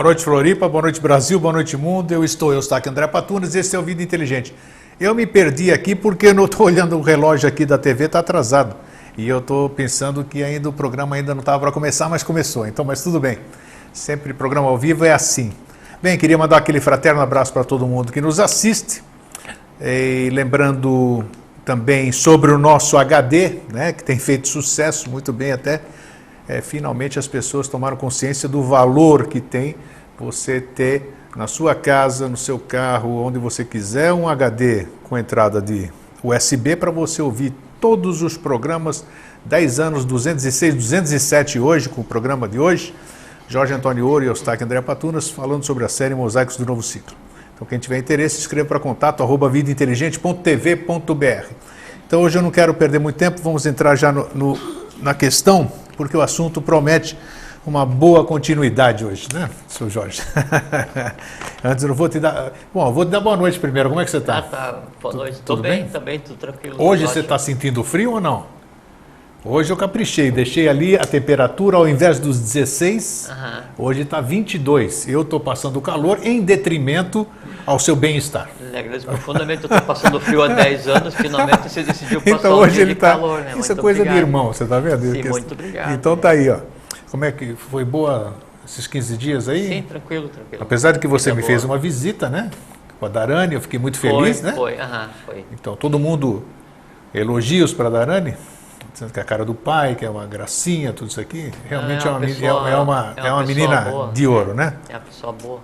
Boa noite, Floripa. Boa noite, Brasil. Boa noite, mundo. Eu estou, eu estou aqui, André Patunas. Esse é o Vida Inteligente. Eu me perdi aqui porque eu não estou olhando o relógio aqui da TV, está atrasado. E eu estou pensando que ainda o programa ainda não estava para começar, mas começou. Então, mas tudo bem. Sempre programa ao vivo é assim. Bem, queria mandar aquele fraterno abraço para todo mundo que nos assiste. E lembrando também sobre o nosso HD, né, que tem feito sucesso muito bem até. É, finalmente as pessoas tomaram consciência do valor que tem você ter na sua casa, no seu carro, onde você quiser, um HD com entrada de USB para você ouvir todos os programas, 10 anos, 206, 207 hoje, com o programa de hoje. Jorge Antônio Ouro e Eustáquio André Patunas falando sobre a série Mosaicos do Novo Ciclo. Então, quem tiver interesse, escreva para contato arroba vidainteligente.tv.br. Então, hoje eu não quero perder muito tempo, vamos entrar já no, no, na questão, porque o assunto promete uma boa continuidade hoje, né, seu Jorge? Antes eu vou te dar. Bom, eu vou te dar boa noite primeiro. Como é que você está? Ah, tá. Boa noite. Tudo, tudo bem? bem? Também, tudo tranquilo. Hoje você está sentindo frio ou não? Hoje eu caprichei, deixei ali a temperatura ao invés dos 16, Aham. hoje está 22. Eu estou passando calor em detrimento ao seu bem-estar. Agradeço profundamente. Eu estou passando frio há 10 anos. Finalmente você decidiu passar Então um hoje dia ele de está. calor, né? Isso é coisa de obrigado. irmão, você está vendo? Sim, muito obrigado. Então tá aí, ó. Como é que foi boa esses 15 dias aí? Sim, tranquilo, tranquilo. Apesar de que você Vida me boa. fez uma visita, né? Com a Darane, eu fiquei muito Foi, feliz, né? Foi, aham, foi. Então, todo mundo elogios para a Darane, dizendo que é a cara do pai, que é uma gracinha, tudo isso aqui. Realmente É é uma pessoa- é uma, é uma é uma menina boa. de ouro, né? É uma pessoa boa.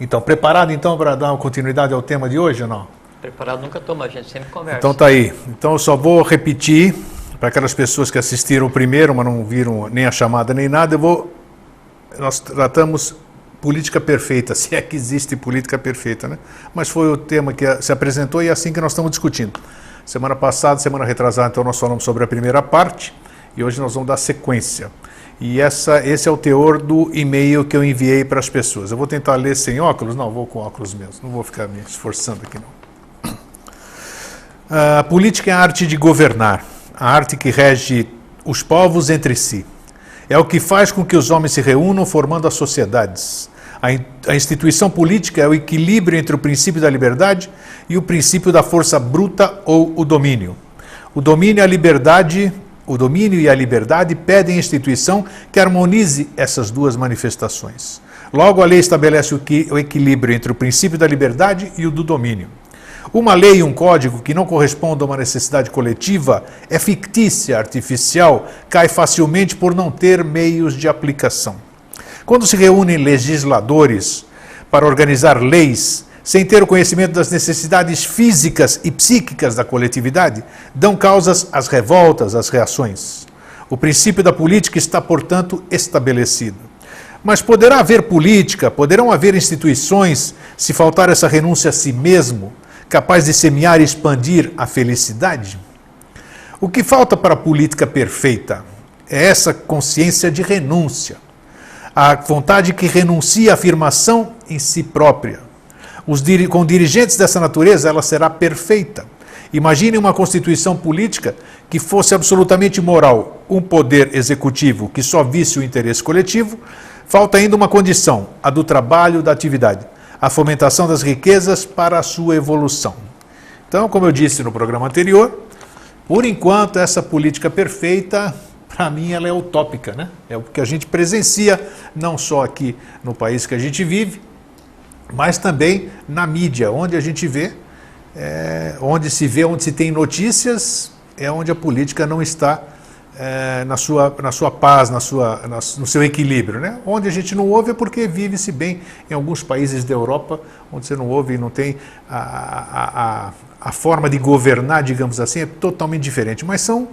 Então, preparado então para dar continuidade ao tema de hoje ou não? Preparado nunca toma, a gente sempre conversa. Então tá aí. Então eu só vou repetir para aquelas pessoas que assistiram o primeiro, mas não viram nem a chamada nem nada, eu vou nós tratamos política perfeita, se é que existe política perfeita, né? Mas foi o tema que se apresentou e é assim que nós estamos discutindo. Semana passada, semana retrasada, então nós falamos sobre a primeira parte e hoje nós vamos dar sequência. E essa, esse é o teor do e-mail que eu enviei para as pessoas. Eu vou tentar ler sem óculos? Não, vou com óculos mesmo. Não vou ficar me esforçando aqui não. A política é a arte de governar, a arte que rege os povos entre si. É o que faz com que os homens se reúnam formando as sociedades. A, in- a instituição política é o equilíbrio entre o princípio da liberdade e o princípio da força bruta ou o domínio. O domínio e a liberdade, o domínio e a liberdade pedem instituição que harmonize essas duas manifestações. Logo, a lei estabelece o, que, o equilíbrio entre o princípio da liberdade e o do domínio. Uma lei e um código que não correspondam a uma necessidade coletiva é fictícia, artificial, cai facilmente por não ter meios de aplicação. Quando se reúnem legisladores para organizar leis, sem ter o conhecimento das necessidades físicas e psíquicas da coletividade, dão causas às revoltas, às reações. O princípio da política está, portanto, estabelecido. Mas poderá haver política, poderão haver instituições, se faltar essa renúncia a si mesmo, capaz de semear e expandir a felicidade? O que falta para a política perfeita é essa consciência de renúncia, a vontade que renuncia à afirmação em si própria. Com dirigentes dessa natureza, ela será perfeita. Imagine uma constituição política que fosse absolutamente moral, um poder executivo que só visse o interesse coletivo. Falta ainda uma condição, a do trabalho, da atividade, a fomentação das riquezas para a sua evolução. Então, como eu disse no programa anterior, por enquanto, essa política perfeita, para mim, ela é utópica, né? É o que a gente presencia, não só aqui no país que a gente vive, mas também na mídia, onde a gente vê, é, onde se vê, onde se tem notícias, é onde a política não está é, na, sua, na sua paz, na sua, na- no seu equilíbrio. Né? Onde a gente não ouve é porque vive-se bem em alguns países da Europa, onde você não ouve e não tem a, a, a, a forma de governar, digamos assim, é totalmente diferente. Mas são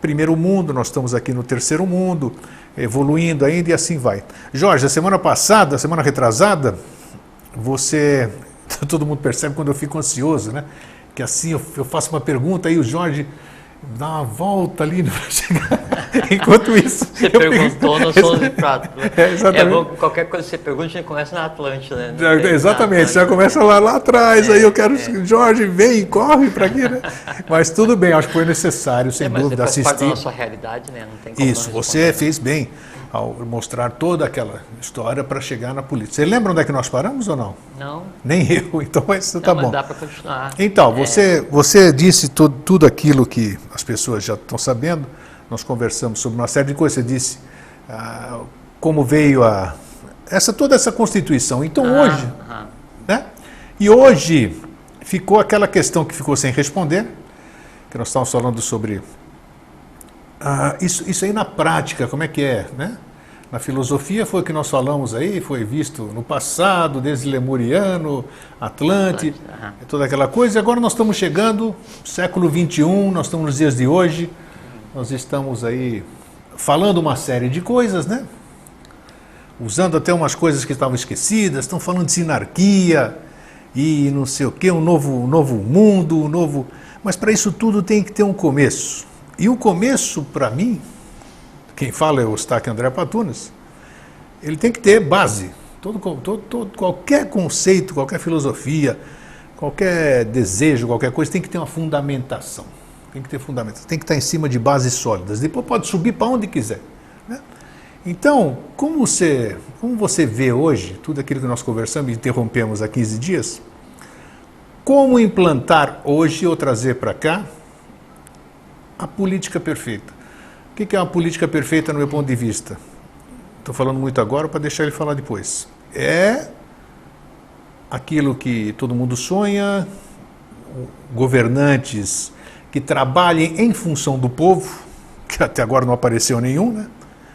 primeiro mundo, nós estamos aqui no terceiro mundo, evoluindo ainda e assim vai. Jorge, a semana passada, a semana retrasada, você. Todo mundo percebe quando eu fico ansioso, né? Que assim eu, eu faço uma pergunta e o Jorge dá uma volta ali para chegar. Enquanto isso. Você perguntou, nós somos de prato. né? É, exatamente. bom, que qualquer coisa que você pergunta, a gente começa na Atlântida. Né? Já- exatamente, na já Atlântida. começa lá, lá atrás, aí eu quero. Jorge, vem, corre para aqui, né? Mas tudo bem, acho que foi necessário, sem É, mas dúvida, faz parte da assistir. nossa realidade, né? Não tem como Isso, não você fez bem. Ao mostrar toda aquela história para chegar na política. Você lembra onde é que nós paramos ou não? Não. Nem eu, então isso Não, tá bom. dá para continuar. Então, É, você, você disse tudo, tudo aquilo que as pessoas já estão sabendo. Nós conversamos sobre uma série de coisas. Você disse ah, como veio a essa toda essa constituição. Então ah, hoje, ah, né? E hoje ficou aquela questão que ficou sem responder, que nós estávamos falando sobre ah, isso, isso aí na prática, como é que é, né? Na filosofia foi o que nós falamos aí, foi visto no passado, desde Lemuriano, Atlante, toda aquela coisa. E agora nós estamos chegando, século XXI, nós estamos nos dias de hoje, nós estamos aí falando uma série de coisas, né? Usando até umas coisas que estavam esquecidas, estão falando de sinarquia e não sei o que, um novo, um novo mundo, um novo. Mas para isso tudo tem que ter um começo. E o começo, para mim, quem fala é o Staque André Patunas, ele tem que ter base. Todo, todo, todo, qualquer conceito, qualquer filosofia, qualquer desejo, qualquer coisa, tem que ter uma fundamentação. Tem que ter fundamentação. Tem que estar em cima de bases sólidas. Depois pode subir para onde quiser. Né? Então, como você, como você vê hoje, tudo aquilo que nós conversamos e interrompemos há 15 dias, como implantar hoje ou trazer para cá a política perfeita? O que é uma política perfeita no meu ponto de vista? Estou falando muito agora para deixar ele falar depois. É aquilo que todo mundo sonha, governantes que trabalhem em função do povo, que até agora não apareceu nenhum, né?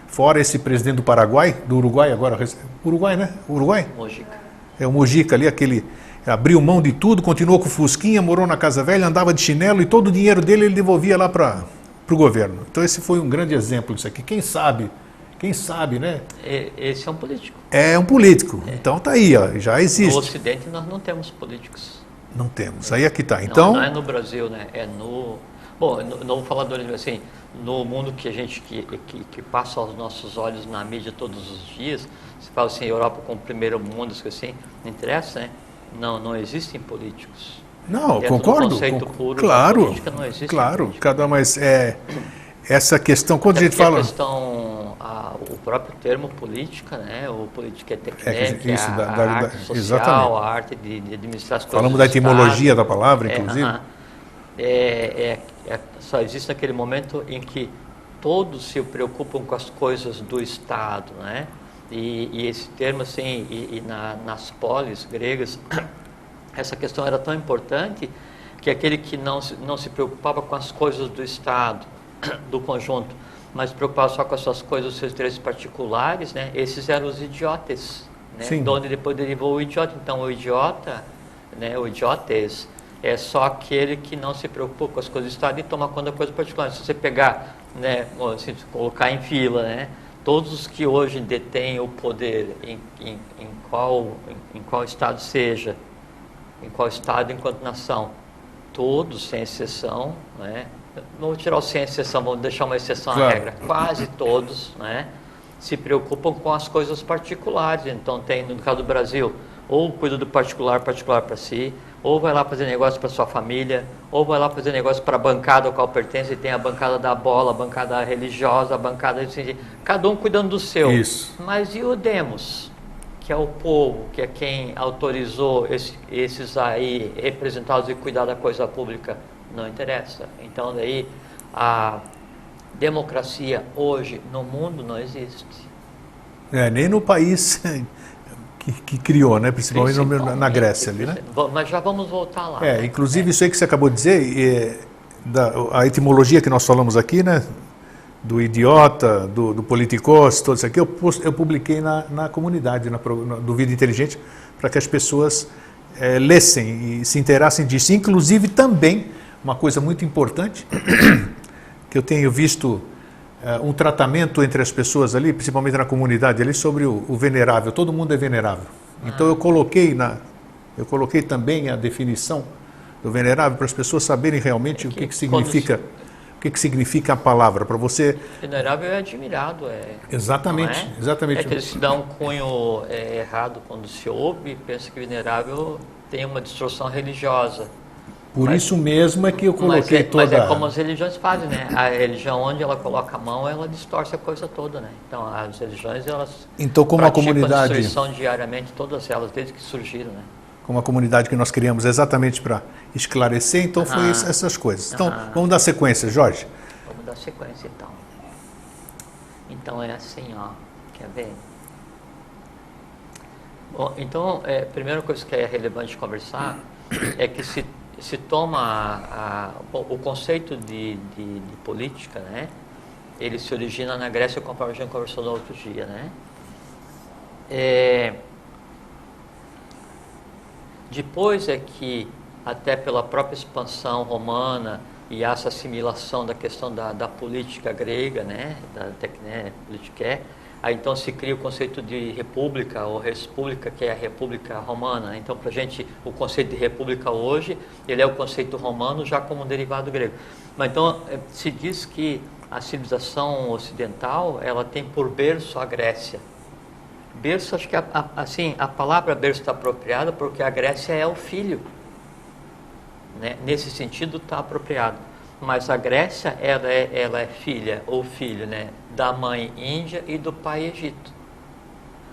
Fora esse presidente do Paraguai, do Uruguai, agora. Uruguai, né? Uruguai? Mojica. É o Mojica ali, aquele. Abriu mão de tudo, continuou com o Fusquinha, morou na Casa Velha, andava de chinelo e todo o dinheiro dele ele devolvia lá para o governo. Então esse foi um grande exemplo disso aqui. Quem sabe, quem sabe, né? E- Esse é um político. É um político. Então tá aí, ó, já No existe. Ocidente nós não temos políticos. Não temos. Aí aqui tá. Não, Então, não é no Brasil, né? É no. Bom, não não vou falar do assim, no mundo que a gente que, que, que passa aos nossos olhos na mídia todos os dias, você fala assim, Europa como primeiro mundo, isso assim, não interessa, né? Não, não existem políticos. não, Dentro do concordo. conceito con- puro claro, política não existe claro. política. Cada mais é essa questão quando a Até gente fala A questão, a- o próprio termo política, né? O política é técnica, É, isso, a, da- a da- arte social, exatamente. a arte de, de administrar as coisas. falamos da etimologia Estado. da palavra, É, inclusive. É, é- é- só existe naquele momento em que todos se preocupam com as coisas do Estado, né? E, e esse termo, assim, e, e na- nas polis gregas, essa questão era tão importante que aquele que não se, não se preocupava com as coisas do Estado, do conjunto, mas se preocupava só com as suas coisas, os seus interesses particulares, né? Esses eram os idiotas, né? Sim. De onde depois derivou o idiota. Então, o idiota, né? O idiotes é só aquele que não se preocupa com as coisas do Estado e toma conta da coisa particular. Se você pegar, né? assim, se colocar em fila, né? Todos os que hoje detêm o poder, em, em, em qual, em, em qual Estado seja, em qual Estado enquanto nação, todos, sem exceção, né? vamos tirar o sem exceção, vamos deixar uma exceção à Claro. regra, quase todos né? se preocupam com as coisas particulares. Então, tem, no caso do Brasil, ou cuida do particular, particular para si, ou vai lá fazer negócio para sua família, ou vai lá fazer negócio para a bancada ao qual pertence, e tem a bancada da bola, a bancada religiosa, a bancada... Assim, cada um cuidando do seu. Isso. Mas e o Demos? que é o povo, que é quem autorizou esse- esses aí representados e cuidar da coisa pública, não interessa. Então daí a democracia hoje no mundo não existe. É, nem no país que, que criou, né? Principalmente na, Grécia ali, né? Mas já vamos voltar lá. É, né? inclusive isso aí que você acabou de dizer, é, da, a etimologia que nós falamos aqui, né? Do idiota, do, do politicos, tudo isso aqui, eu, eu publiquei na, na comunidade, na, na- do Vida Inteligente, para que as pessoas é, lessem e se inteirassem disso. Inclusive também, uma coisa muito importante, que eu tenho visto um tratamento entre as pessoas ali, principalmente na comunidade ali, sobre o, o venerável. Todo mundo é venerável. Então eu coloquei na, eu coloquei também a definição do venerável para as pessoas saberem realmente É o que que, que quando significa, o que, que significa a palavra para você. Venerável é admirado, é. Exatamente, é? exatamente. É que se dão um cunho é, errado quando se ouve, pensa que venerável tem uma distorção religiosa. Por mas, isso mesmo é que eu coloquei mas é, toda... Mas é como as religiões fazem, né? A religião, onde ela coloca a mão, ela distorce a coisa toda, né? Então, as religiões, elas... Então, como a comunidade... destruição diariamente, todas elas, desde que surgiram, né? Como a comunidade que nós criamos exatamente para esclarecer, então ah, foi essas coisas. Então, ah, vamos dar sequência, Jorge? Vamos dar sequência, então. Então, é assim, ó. Quer ver? Bom, então, é, a primeira coisa que é relevante conversar é que se, se toma a, a, o conceito de, de, de, política, né? Ele se origina na Grécia, conforme a gente conversou no outro dia, né? É, depois é que, até pela própria expansão romana e essa assimilação da questão da, da política grega, né? Da né, política Aí então se cria o conceito de república ou república, que é a república romana. Então, para a gente, o conceito de república hoje, ele é o conceito romano já como um derivado grego. Mas então, eh, se diz que a civilização ocidental, ela tem por berço a Grécia. Berço, acho que, a, a, assim, a palavra berço está apropriada porque a Grécia é o filho. Né? Nesse sentido, está apropriado. Mas a Grécia, ela é, ela é filha ou filho, né? Da mãe Índia e do pai Egito.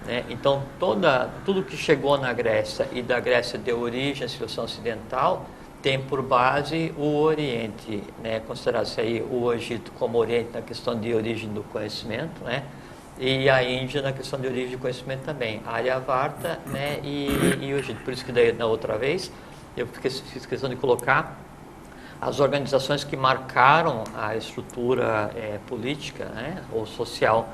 Né? Então, toda, tudo que chegou na Grécia e da Grécia deu origem à civilização ocidental tem por base o Oriente, né? considerar-se aí o Egito como Oriente na questão de origem do conhecimento, né? e a Índia na questão de origem do conhecimento também, a Aryavarta né? e, e o Egito. Por isso que daí, na outra vez eu fiz questão de colocar as organizações que marcaram a estrutura é, política né, ou social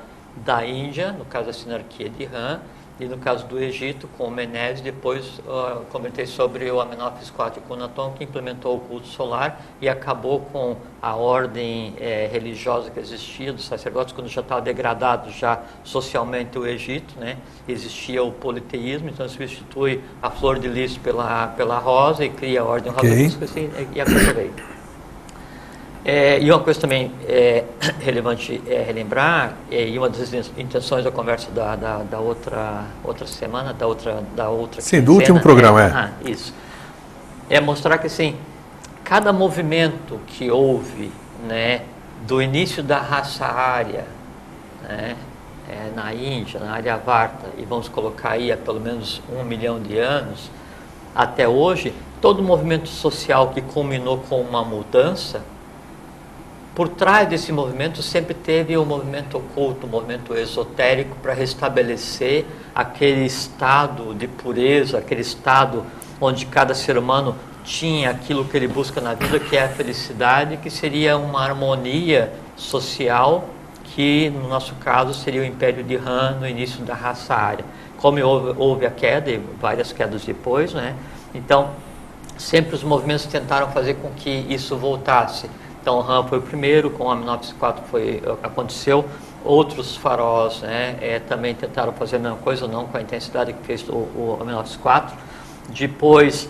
da Índia, no caso da sinarquia de Han, e no caso do Egito, com o Menes, depois uh, comentei sobre o Amenófis IV e Cunaton, que implementou o culto solar e acabou com a ordem é, religiosa que existia dos sacerdotes, quando já estava degradado já socialmente o Egito, né? existia o politeísmo, então substitui a flor de lis pela, pela rosa e cria a ordem okay. rosa, assim, e a coisa veio. É, e uma coisa também é, relevante é relembrar, é, e uma das intenções da conversa da, da, da, outra, outra semana, da outra, da outra Sim, do último programa, é. é. Ah, isso. É mostrar que, assim, cada movimento que houve, né, do início da raça área, né, é, na Índia, na área Varta, e vamos colocar aí há pelo menos um milhão de anos, até hoje, todo movimento social que culminou com uma mudança, por trás desse movimento sempre teve o um movimento oculto, um movimento esotérico para restabelecer aquele estado de pureza, aquele estado onde cada ser humano tinha aquilo que ele busca na vida, que é a felicidade, que seria uma harmonia social, que no nosso caso seria o Império de Han no início da raça área. Como houve, houve a queda e várias quedas depois, né? Então, sempre os movimentos tentaram fazer com que isso voltasse então RAM foi o primeiro, com o Aminopsis 4 foi, aconteceu. Outros faróis né, é, também tentaram fazer a mesma coisa, não com a intensidade que fez o, o Aminopsis 4. Depois,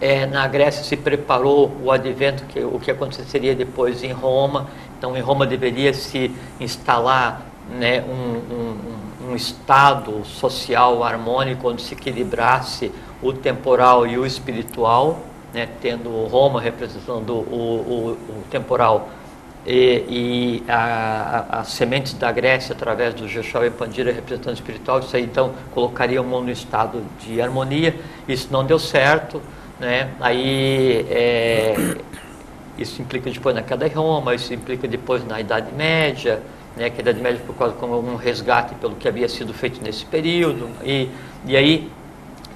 é, na Grécia se preparou o advento, que, o que aconteceria depois em Roma. Então em Roma deveria se instalar né, um, um, um estado social harmônico onde se equilibrasse o temporal e o espiritual né, tendo Roma representando o, o, o temporal e, e as sementes da Grécia através do Jeshua e Pandira representando o espiritual, isso aí então colocaria o mundo no estado de harmonia, isso não deu certo, né, aí é, isso implica depois na queda de Roma, isso implica depois na Idade Média, né, que a Idade Média por causa como um resgate pelo que havia sido feito nesse período, e, e aí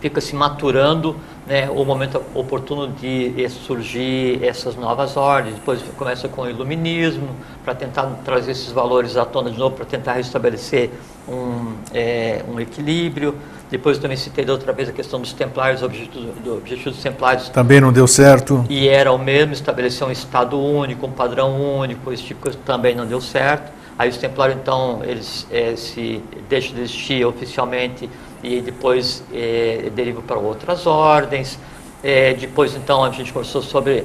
fica se maturando né, o momento oportuno de surgir essas novas ordens. Depois começa com o iluminismo, para tentar trazer esses valores à tona de novo, para tentar restabelecer um, é, um equilíbrio. Depois também citei da outra vez a questão dos templários, o objetivo, do objetivo dos templários. Também não deu certo. E era o mesmo, estabelecer um Estado único, um padrão único, esse tipo de coisa também não deu certo. Aí os templários, então, eles é, se deixam de existir oficialmente e depois é, deriva para outras ordens. É, depois, então, a gente conversou sobre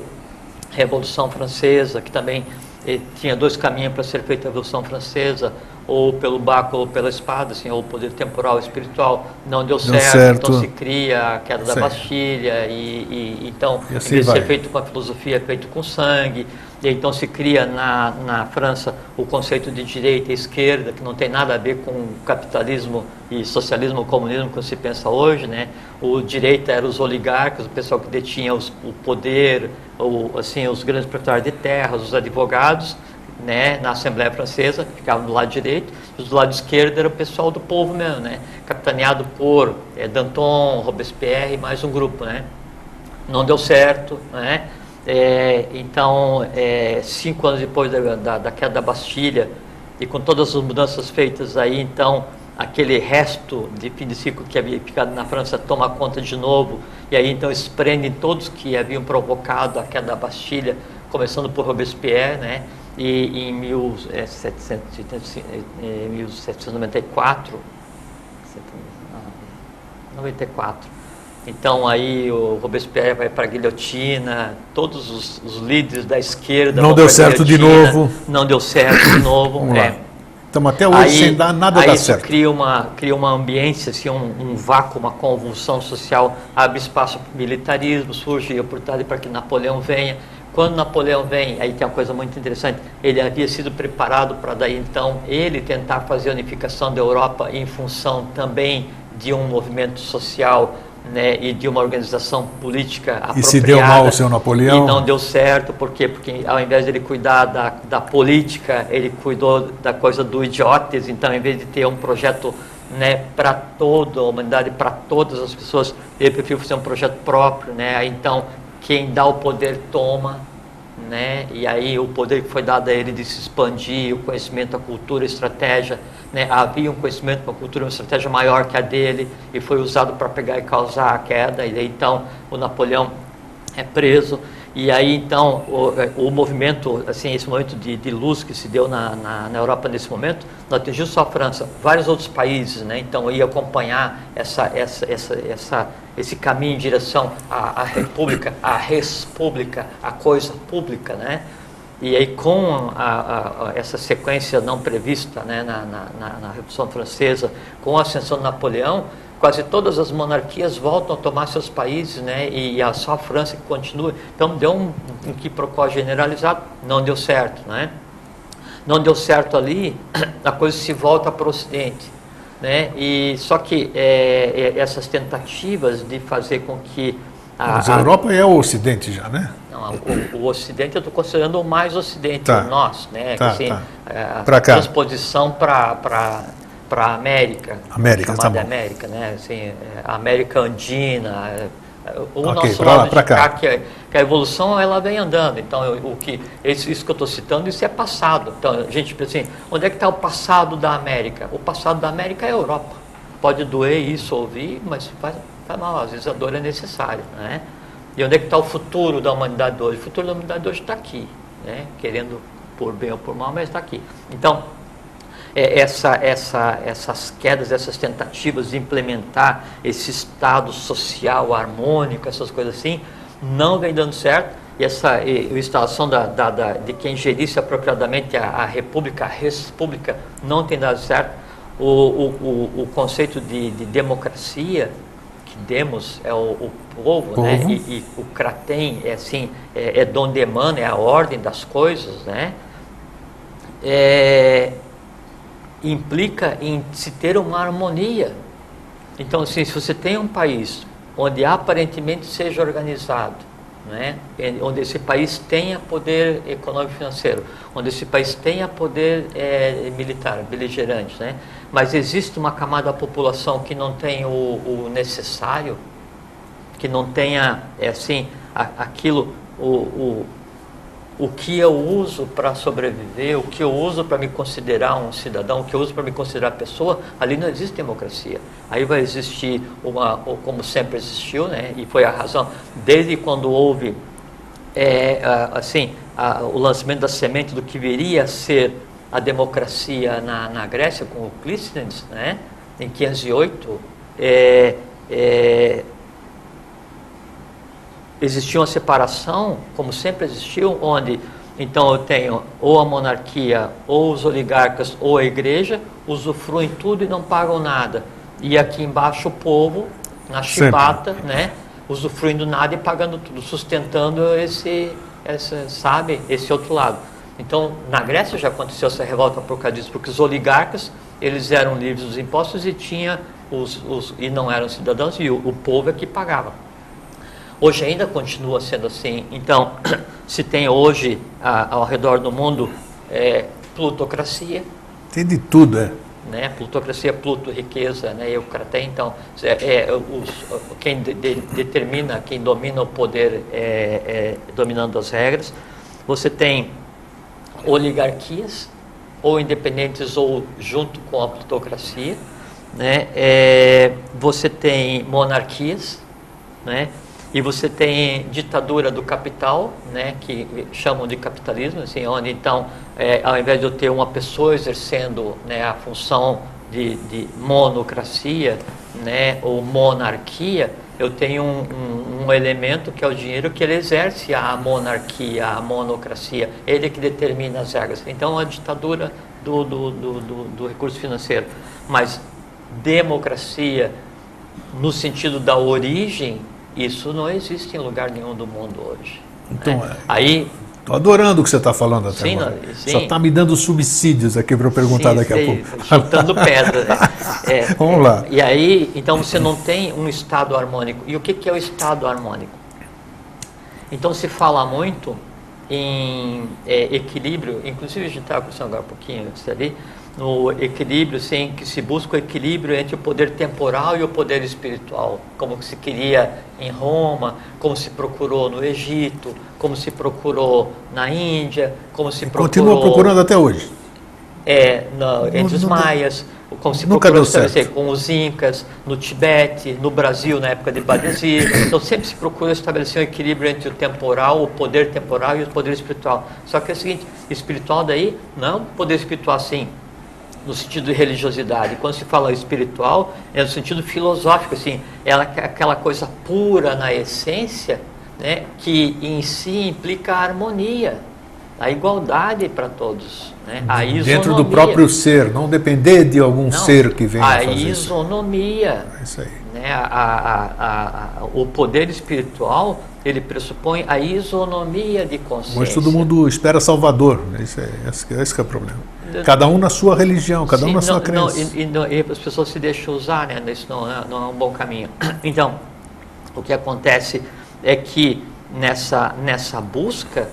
a Revolução Francesa, que também é, tinha dois caminhos para ser feita a Revolução Francesa. ou pelo baco ou pela espada, assim, ou poder temporal espiritual, não deu, Deu certo, certo. então se cria a queda da. Bastilha, e, e- então, E assim em vez de vai. ser feito com a filosofia, é feito com sangue, então se cria na, na França o conceito de direita e esquerda, que não tem nada a ver com capitalismo e socialismo comunismo que se pensa hoje, né? O direita era os oligarcas, o pessoal que detinha os- o poder, ou assim, os grandes proprietários de terras, os advogados, né, na Assembleia Francesa, ficavam do lado direito, e do lado esquerdo era o pessoal do povo mesmo, né, capitaneado por eh, Danton, Robespierre e mais um grupo, né. Não deu certo, né, É, então, é, cinco anos depois da, da, da queda da Bastilha, e com todas as mudanças feitas aí, então, aquele resto de fim de ciclo que havia ficado na França toma conta de novo, e aí então eles prendem todos que haviam provocado a queda da Bastilha, começando por Robespierre, né? E em 1785, eh, 1794, 94. Então aí o Robespierre vai para a guilhotina, todos os, os líderes da esquerda Não deu certo de novo. Não deu certo de novo. Vamos é. Estamos até hoje sem dar nada aí isso certo. cria uma cria uma ambiência assim um, um vácuo uma convulsão social abre espaço para o militarismo surge a oportunidade para que Napoleão venha quando Napoleão vem aí tem uma coisa muito interessante ele havia sido preparado para daí então ele tentar fazer a unificação da Europa em função também de um movimento social né, e de uma organização política apropriada. E se deu mal o seu Napoleão? E não deu certo, por quê? Porque ao invés de ele cuidar da, da política, ele cuidou da coisa do idiotes, então em vez de ter um projeto né, para toda a humanidade, para todas as pessoas, ele preferiu fazer um projeto próprio, né? Então, quem dá o poder toma, né? E aí o poder que foi dado a ele de se expandir, o conhecimento, a cultura, a estratégia, né? Havia um conhecimento, uma cultura, uma estratégia maior que a dele e foi usado para pegar e causar a queda. E aí, então o Napoleão é preso e aí então o, o movimento assim esse momento de, de luz que se deu na, na, na, Europa nesse momento não atingiu só a França vários outros países né? Então ia acompanhar essa essa essa, essa esse caminho em direção à, à república à república a coisa pública né? E aí com a, a, essa sequência não prevista né, na, na, na Revolução Francesa com a ascensão de Napoleão quase todas as monarquias voltam a tomar seus países, né? E a só a França que continua. Então deu um, um quiprocó generalizado, não deu certo, né? Não deu certo ali, a coisa se volta para o Ocidente, né? E só que é, é, essas tentativas de fazer com que a, Mas a Europa é o Ocidente já, né? Não, o, o, Ocidente eu estou considerando o mais Ocidente, tá. nós, né? Tá, assim, tá. a pra cá. transposição para para a América, América, chamada tá bom. América, né? Assim, a América Andina, o Ok, nosso pra lá, lado pra de cá. cá, que, a- que a evolução ela vem andando. Então, eu- o que isso, isso que eu estou citando, isso é passado. Então, a gente pensa assim, onde é que está o passado da América? O passado da América é a Europa. Pode doer isso ouvir, mas faz, faz mal. Às vezes a dor é necessária, né? E onde é que está o futuro da humanidade hoje? O futuro da humanidade hoje está aqui, né? Querendo por bem ou por mal, mas está aqui. Então, é, essa, essa, essas quedas, essas tentativas de implementar esse estado social harmônico, essas coisas assim, não vem dando certo. E essa e, a instalação da, da, da- de quem gerisse apropriadamente a, a república, a república, não tem dado certo. O, o, o, o conceito de, de democracia, que demos é o, o povo, né? Povo. E, e o kratem é assim, é, é donde emana, é a ordem das coisas, né? É, implica em se ter uma harmonia. Então, assim, se você tem um país onde aparentemente seja organizado, né, em- onde esse país tenha poder econômico e financeiro, onde esse país tenha poder eh, militar, beligerante, né, mas existe uma camada da população que não tem o, o necessário, que não tenha, é assim, a- aquilo, o, o, o que eu uso para sobreviver, o que eu uso para me considerar um cidadão, o que eu uso para me considerar pessoa, ali não existe democracia. Aí vai existir uma, ou como sempre existiu, né? E foi a razão desde quando houve é, assim a- o lançamento da semente do que viria a ser a democracia na, na Grécia com o Clístenes, né? Em 508, é, é, existia uma separação, como sempre existiu, onde Então eu tenho ou a monarquia, ou os oligarcas, ou a igreja, usufruem tudo e não pagam nada. E aqui embaixo o povo, na chibata, né, usufruindo nada e pagando tudo, sustentando esse, esse, sabe, esse outro lado. Então, na Grécia já aconteceu essa revolta por causa disso, porque os oligarcas, eles eram livres dos impostos e tinha os, os e não eram cidadãos e o, o povo é que pagava. Hoje ainda continua sendo assim. Então, se tem hoje a, ao redor do mundo é, plutocracia. Tem de tudo, é. Né? Plutocracia, Pluto, riqueza, né? Eucraté. Então, é, é, os, quem de, de, determina, quem domina o poder é, é, dominando as regras. Você tem oligarquias, ou independentes ou junto com a plutocracia. Né? É, você tem monarquias, né? E você tem ditadura do capital, né, que chamam de capitalismo, assim, onde então, é, ao invés de eu ter uma pessoa exercendo né, a função de, de monocracia né, ou monarquia, eu tenho um, um, um, elemento que é o dinheiro que ele exerce a monarquia, a monocracia, ele que determina as regras. Então, a ditadura do, do, do, do, do recurso financeiro. Mas democracia, no sentido da origem, isso não existe em lugar nenhum do mundo hoje. Então, né? aí Estou adorando o que você está falando até sim, agora. Sim. Só está me dando subsídios aqui para eu perguntar sim, daqui a pouco. Chutando pedra. Né? É, Vamos lá. E aí, então você não tem um estado harmônico. E o que, que é o estado harmônico? Então se fala muito em é, equilíbrio, inclusive a gente estava conversando agora um pouquinho antes ali, no equilíbrio, sim, que se busca o equilíbrio entre o poder temporal e o poder espiritual, como se queria em Roma, como se procurou no Egito, como se procurou na Índia, como se procurou... Continua procurando até hoje. É, no, entre os maias, como se Nunca procurou estabelecer com os incas, no Tibete, no Brasil, na época de Badesir. Então sempre se procura estabelecer um equilíbrio entre o temporal, o poder temporal e o poder espiritual. Só que é o seguinte, espiritual daí, não poder espiritual assim, no sentido de religiosidade. Quando se fala espiritual, é no sentido filosófico, assim, ela é aquela coisa pura na essência, né, que em si implica a harmonia, a igualdade para todos, né, a isonomia. Dentro do próprio ser, não depender de algum não, ser que venha a fazer isonomia. Isso. É isso aí. Né, a, a, a, o poder espiritual ele pressupõe a isonomia de consciência. Mas todo mundo espera Salvador, né? isso é, esse que é o problema. Cada um na sua religião, cada Sim, um na sua crença. Não, e, não, e, as pessoas se deixam usar, né? Isso não, é, não é um bom caminho. Então, o que acontece é que nessa, nessa busca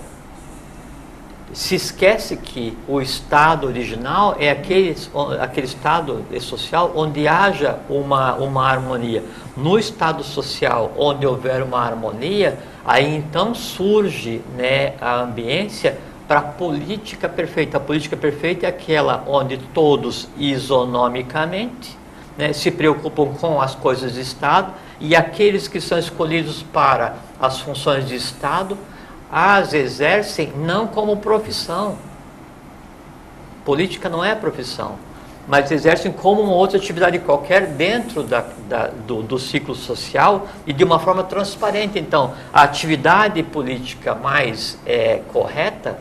se esquece que o estado original é aquele, aquele estado social onde haja uma, uma harmonia. No estado social onde houver uma harmonia, aí então surge né, a ambiência para a política perfeita. A política perfeita é aquela onde todos isonomicamente né, se preocupam com as coisas de Estado e aqueles que são escolhidos para as funções de Estado as exercem não como profissão. Política não é profissão, mas exercem como uma outra atividade qualquer dentro da, da, do, do ciclo social e de uma forma transparente. Então, a atividade política mais é, correta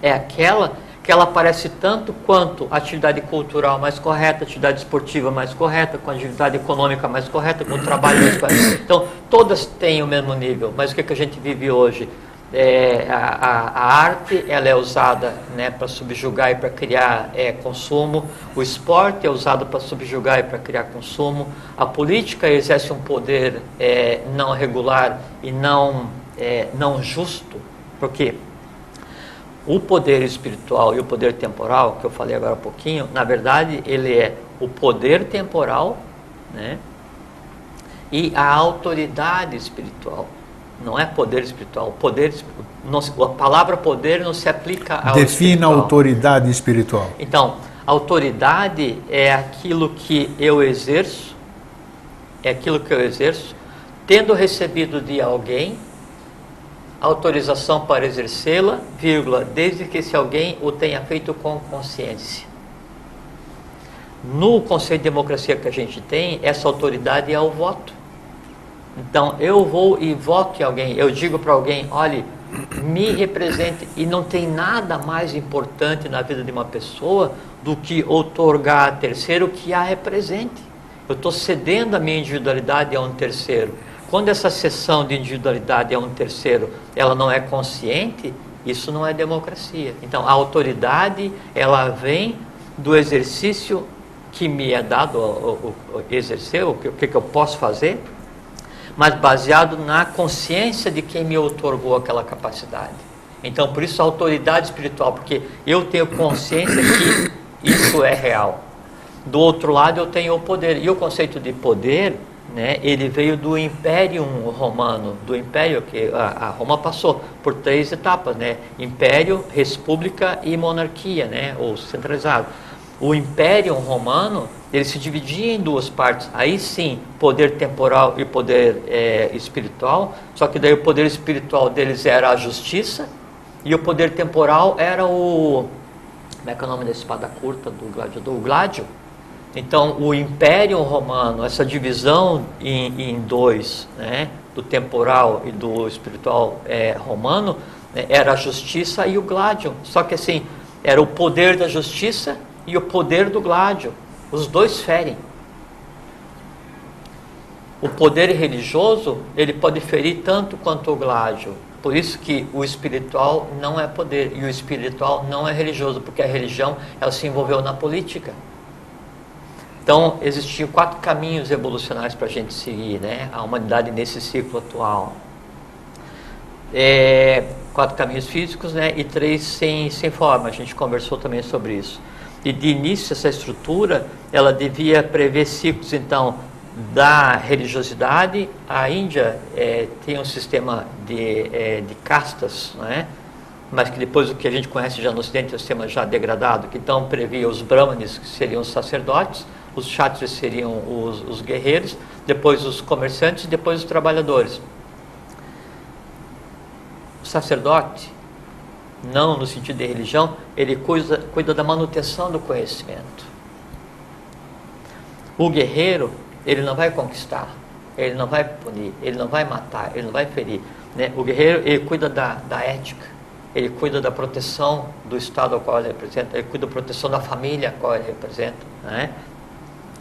é aquela que ela aparece tanto quanto a atividade cultural mais correta, a atividade esportiva mais correta, com a atividade econômica mais correta, com o trabalho mais correto. Então, todas têm o mesmo nível, mas o que, é que a gente vive hoje? É, a, a, arte ela é usada né, para subjugar e para criar é, consumo, o esporte é usado para subjugar e para criar consumo, a política exerce um poder é, não regular e não, é, não justo, porque o poder espiritual e o poder temporal, que eu falei agora há pouquinho, na verdade ele é o poder temporal né, e a autoridade espiritual não é poder espiritual. Poder, não, a palavra poder não se aplica ao Defina a autoridade espiritual. Então, autoridade é aquilo que eu exerço, é aquilo que eu exerço, tendo recebido de alguém autorização para exercê-la, vírgula, desde que esse alguém o tenha feito com consciência. No conceito de democracia que a gente tem, essa autoridade é o voto. Então, eu vou e em alguém, eu digo para alguém, olhe, me represente. E não tem nada mais importante na vida de uma pessoa do que otorgar a terceiro que a represente. Eu estou cedendo a minha individualidade a um terceiro. Quando essa cessão de individualidade a um terceiro, ela não é consciente, isso não é democracia. Então, a autoridade, ela vem do exercício que me é dado o, o exercer, o que, o que eu posso fazer, mas baseado na consciência de quem me otorgou aquela capacidade. Então, por isso a autoridade espiritual, porque eu tenho consciência que isso é real. Do outro lado, eu tenho o poder. E o conceito de poder, né, ele veio do Império Romano, do Império que a, a, Roma passou por três etapas, né? Império, República e Monarquia, né, ou centralizado. O Império Romano ele se dividia em duas partes. Aí sim, poder temporal e poder é, espiritual. Só que daí o poder espiritual deles era a justiça e o poder temporal era o como é que é o nome da espada curta do gladiador? O gládio. Então, o Império Romano, essa divisão em, em dois, né, do temporal e do espiritual é, romano, né, era a justiça e o gládio. Só que assim, era o poder da justiça e o poder do gládio. Os dois ferem. O poder religioso, ele pode ferir tanto quanto o gládio. Por isso que o espiritual não é poder e o espiritual não é religioso, porque a religião ela se envolveu na política. Então, existiam quatro caminhos evolucionários para a gente seguir, né? A humanidade nesse ciclo atual. É, quatro caminhos físicos, né? E três sem, sem forma. A gente conversou também sobre isso. E de início, essa estrutura, ela devia prever ciclos, então, da religiosidade, a Índia é, tem um sistema de, é, de castas, é? mas que depois o que a gente conhece já no Ocidente é um sistema já degradado, que então previa os brahmanes, que seriam os sacerdotes, os kshatriyas seriam os, os guerreiros, depois os comerciantes e depois os trabalhadores. O sacerdote, não no sentido de religião, ele cuida, cuida da manutenção do conhecimento. O guerreiro, ele não vai conquistar, ele não vai punir, ele não vai matar, ele não vai ferir. Né? O guerreiro, ele cuida da, da ética, ele cuida da proteção do Estado ao qual ele representa, ele cuida da proteção da família a qual ele representa. Né?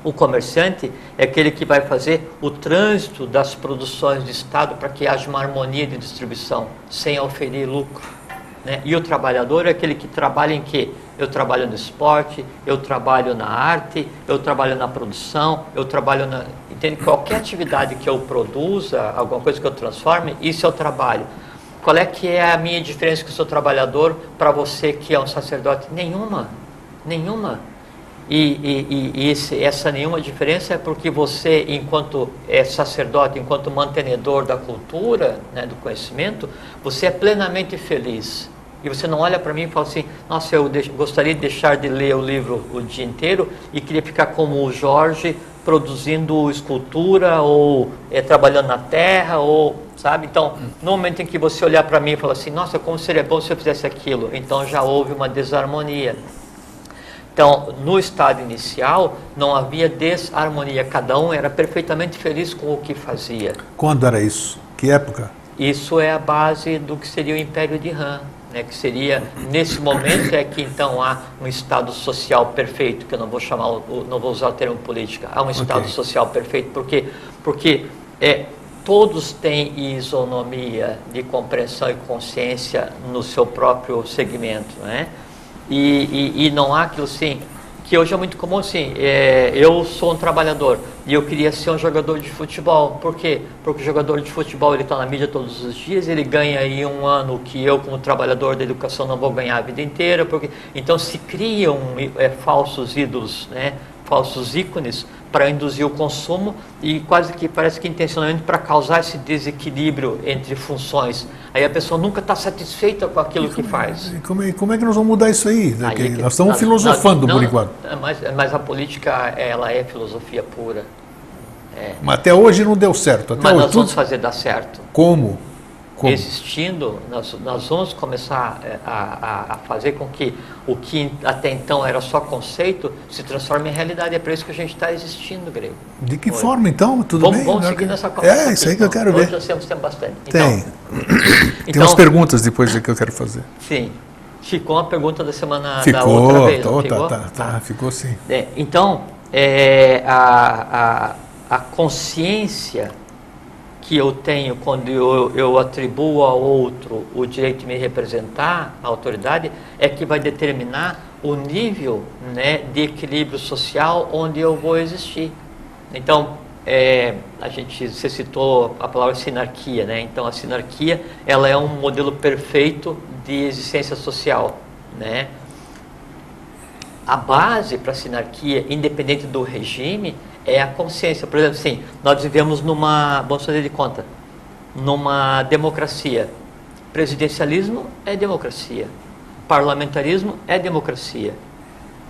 O comerciante é aquele que vai fazer o trânsito das produções do Estado para que haja uma harmonia de distribuição, sem oferir lucro. Né? E o trabalhador é aquele que trabalha em quê? Eu trabalho no esporte, eu trabalho na arte, eu trabalho na produção, eu trabalho na. Entende? Qualquer atividade que eu produza, alguma coisa que eu transforme, isso é o trabalho. Qual é que é a minha diferença que eu sou trabalhador para você que é um sacerdote? Nenhuma. Nenhuma. E, e, e esse, essa nenhuma diferença é porque você, enquanto é sacerdote, enquanto mantenedor da cultura, né, do conhecimento, você é plenamente feliz e você não olha para mim e fala assim, nossa, eu gostaria de deixar de ler o livro o dia inteiro e queria ficar como o Jorge produzindo escultura ou é, trabalhando na terra ou sabe? Então no momento em que você olhar para mim e falar assim nossa como seria bom se eu fizesse aquilo então já houve uma desarmonia. Então no estado inicial não havia desarmonia. Cada um era perfeitamente feliz com o que fazia. Quando era isso? Que época? Isso é a base do que seria o Império de Han né, que seria nesse momento é que então há um estado social perfeito, que eu não vou chamar, não vou usar o termo política, há um estado okay. social perfeito, porque porque é todos têm isonomia de compreensão e consciência no seu próprio segmento, né? E, e, e não há aquilo assim, que hoje é muito comum assim, é, eu sou um trabalhador e eu queria ser um jogador de futebol. Por quê? Porque o jogador de futebol ele está na mídia todos os dias, ele ganha aí um ano que eu, como trabalhador da educação, não vou ganhar a vida inteira. Porque... Então se criam é, falsos ídolos, né? falsos ícones para induzir o consumo e quase que parece que intencionalmente para causar esse desequilíbrio entre funções. Aí a pessoa nunca está satisfeita com aquilo como, que faz. E como, é, como, é que nós vamos mudar isso aí? aí é que, nós estamos nós, filosofando não, por enquanto. Mas, mas, a política ela é filosofia pura. É. Mas até hoje não deu certo. Até mas hoje, nós vamos fazer dar certo. Como? Como? existindo, nós, nós vamos começar é, a, a, a, fazer com que o que até então era só conceito se transforme em realidade. É para isso que a gente está existindo, Grego. De que forma, então? Tudo vamos, bem? Vamos seguir nessa conversa. É, isso aí que eu quero Hoje ver. Nós temos bastante. Tem. Então, Tem umas perguntas depois que eu quero fazer. Sim. Ficou a pergunta da semana ficou, da outra vez, tô, ficou? Tá, tá, tá, ficou sim. É, então, é, a, a, a consciência que eu tenho quando eu, eu, atribuo ao outro o direito de me representar, a autoridade, é que vai determinar o nível né, de equilíbrio social onde eu vou existir. Então, é, a gente você citou a palavra sinarquia, né? Então a sinarquia ela é um modelo perfeito de existência social, né? A base para a sinarquia, independente do regime, é a consciência. Por exemplo, assim, nós vivemos numa, vamos fazer de conta, numa democracia. Presidencialismo é democracia. Parlamentarismo é democracia.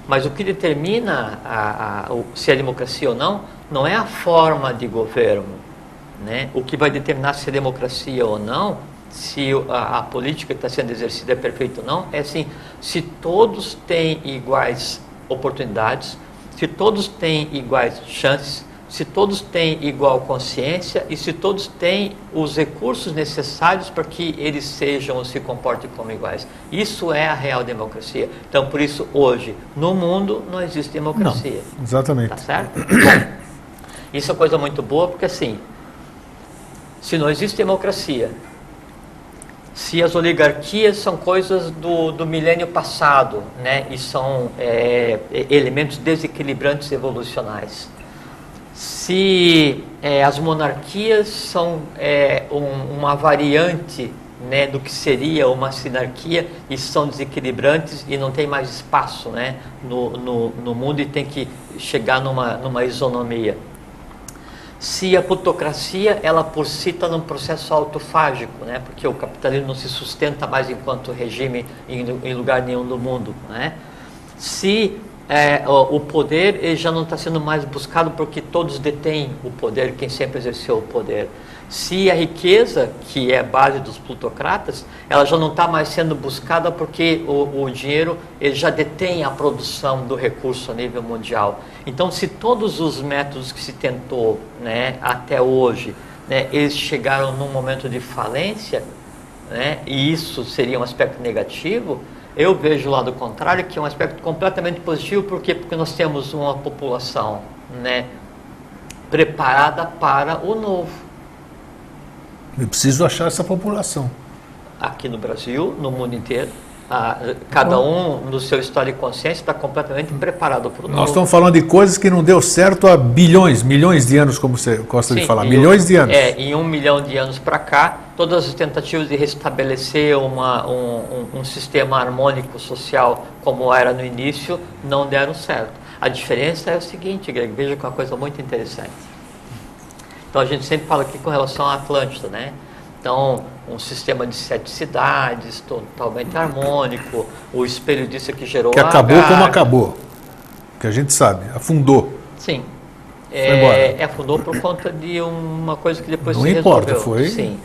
Mas o que determina a, a, se é democracia ou não, não é a forma de governo. Né? O que vai determinar se é democracia ou não, se a, a política que está sendo exercida é perfeita ou não, é assim, se todos têm iguais oportunidades, se todos têm iguais chances, se todos têm igual consciência e se todos têm os recursos necessários para que eles sejam ou se comportem como iguais. Isso é a real democracia. Então, por isso, hoje, no mundo, não existe democracia. Não, exatamente. Tá certo? Bom, isso é coisa muito boa, porque assim, se não existe democracia, se as oligarquias são coisas do, do milênio passado, né, e são é, elementos desequilibrantes evolucionais, se é, as monarquias são é, um, uma variante né, do que seria uma sinarquia e são desequilibrantes e não tem mais espaço né, no, no, no mundo e tem que chegar numa, numa isonomia. Se a plutocracia, ela por si está num processo autofágico, né, porque o capitalismo não se sustenta mais enquanto regime em, em lugar nenhum do mundo. Né? Se é, o, o, poder já não está sendo mais buscado porque todos detêm o poder, quem sempre exerceu o poder. Se a riqueza, que é a base dos plutocratas, ela já não está mais sendo buscada porque o, o, dinheiro ele já detém a produção do recurso a nível mundial. Então, se todos os métodos que se tentou né, até hoje, né, eles chegaram num momento de falência, né, e isso seria um aspecto negativo, eu vejo o lado contrário, que é um aspecto completamente positivo, por quê? Porque nós temos uma população né, preparada para o novo. Eu preciso achar essa população. Aqui no Brasil, no mundo inteiro, a, cada um no seu estado de consciência está completamente preparado para o. Nós estamos falando de coisas que não deu certo há bilhões, milhões de anos, como você gosta Sim, de falar, milhões de anos. É, em um milhão de anos para cá, todas as tentativas de restabelecer uma, um, um, um sistema harmônico social como era no início não deram certo. A diferença é o seguinte, Greg, veja que é uma coisa muito interessante. Então a gente sempre fala aqui com relação à Atlântida, né? Então, um sistema de sete cidades, totalmente harmônico, o espelho disso que gerou Que acabou como acabou, que a gente sabe, afundou. Sim. É, é, afundou por conta de uma coisa que depois Não se importa, resolveu. foi. Sim.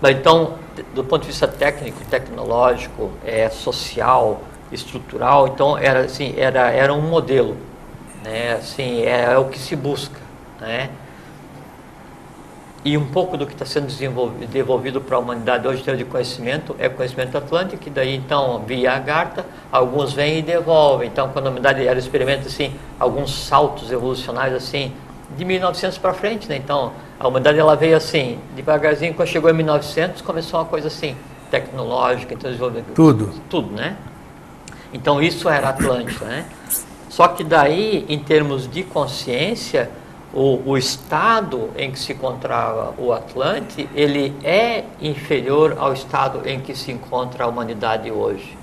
Mas, então, do ponto de vista técnico, tecnológico, é, social, estrutural, então era assim, era, era um modelo, né? Assim, é, é o que se busca, né? E um pouco do que está sendo desenvolvido para a humanidade hoje em termos de conhecimento é conhecimento atlântico, que daí então, via Agartha, alguns vêm e devolvem. Então, quando a humanidade ela experimenta assim, alguns saltos evolucionários assim, de 1900 para frente, né? Então, a humanidade ela veio assim, devagarzinho, quando chegou em 1900, começou uma coisa assim, tecnológica, então. Tudo. Tudo, né? Então, isso era Atlântico, né? Só que daí, em termos de consciência, o, o, estado em que se encontrava o Atlante, ele é inferior ao estado em que se encontra a humanidade hoje.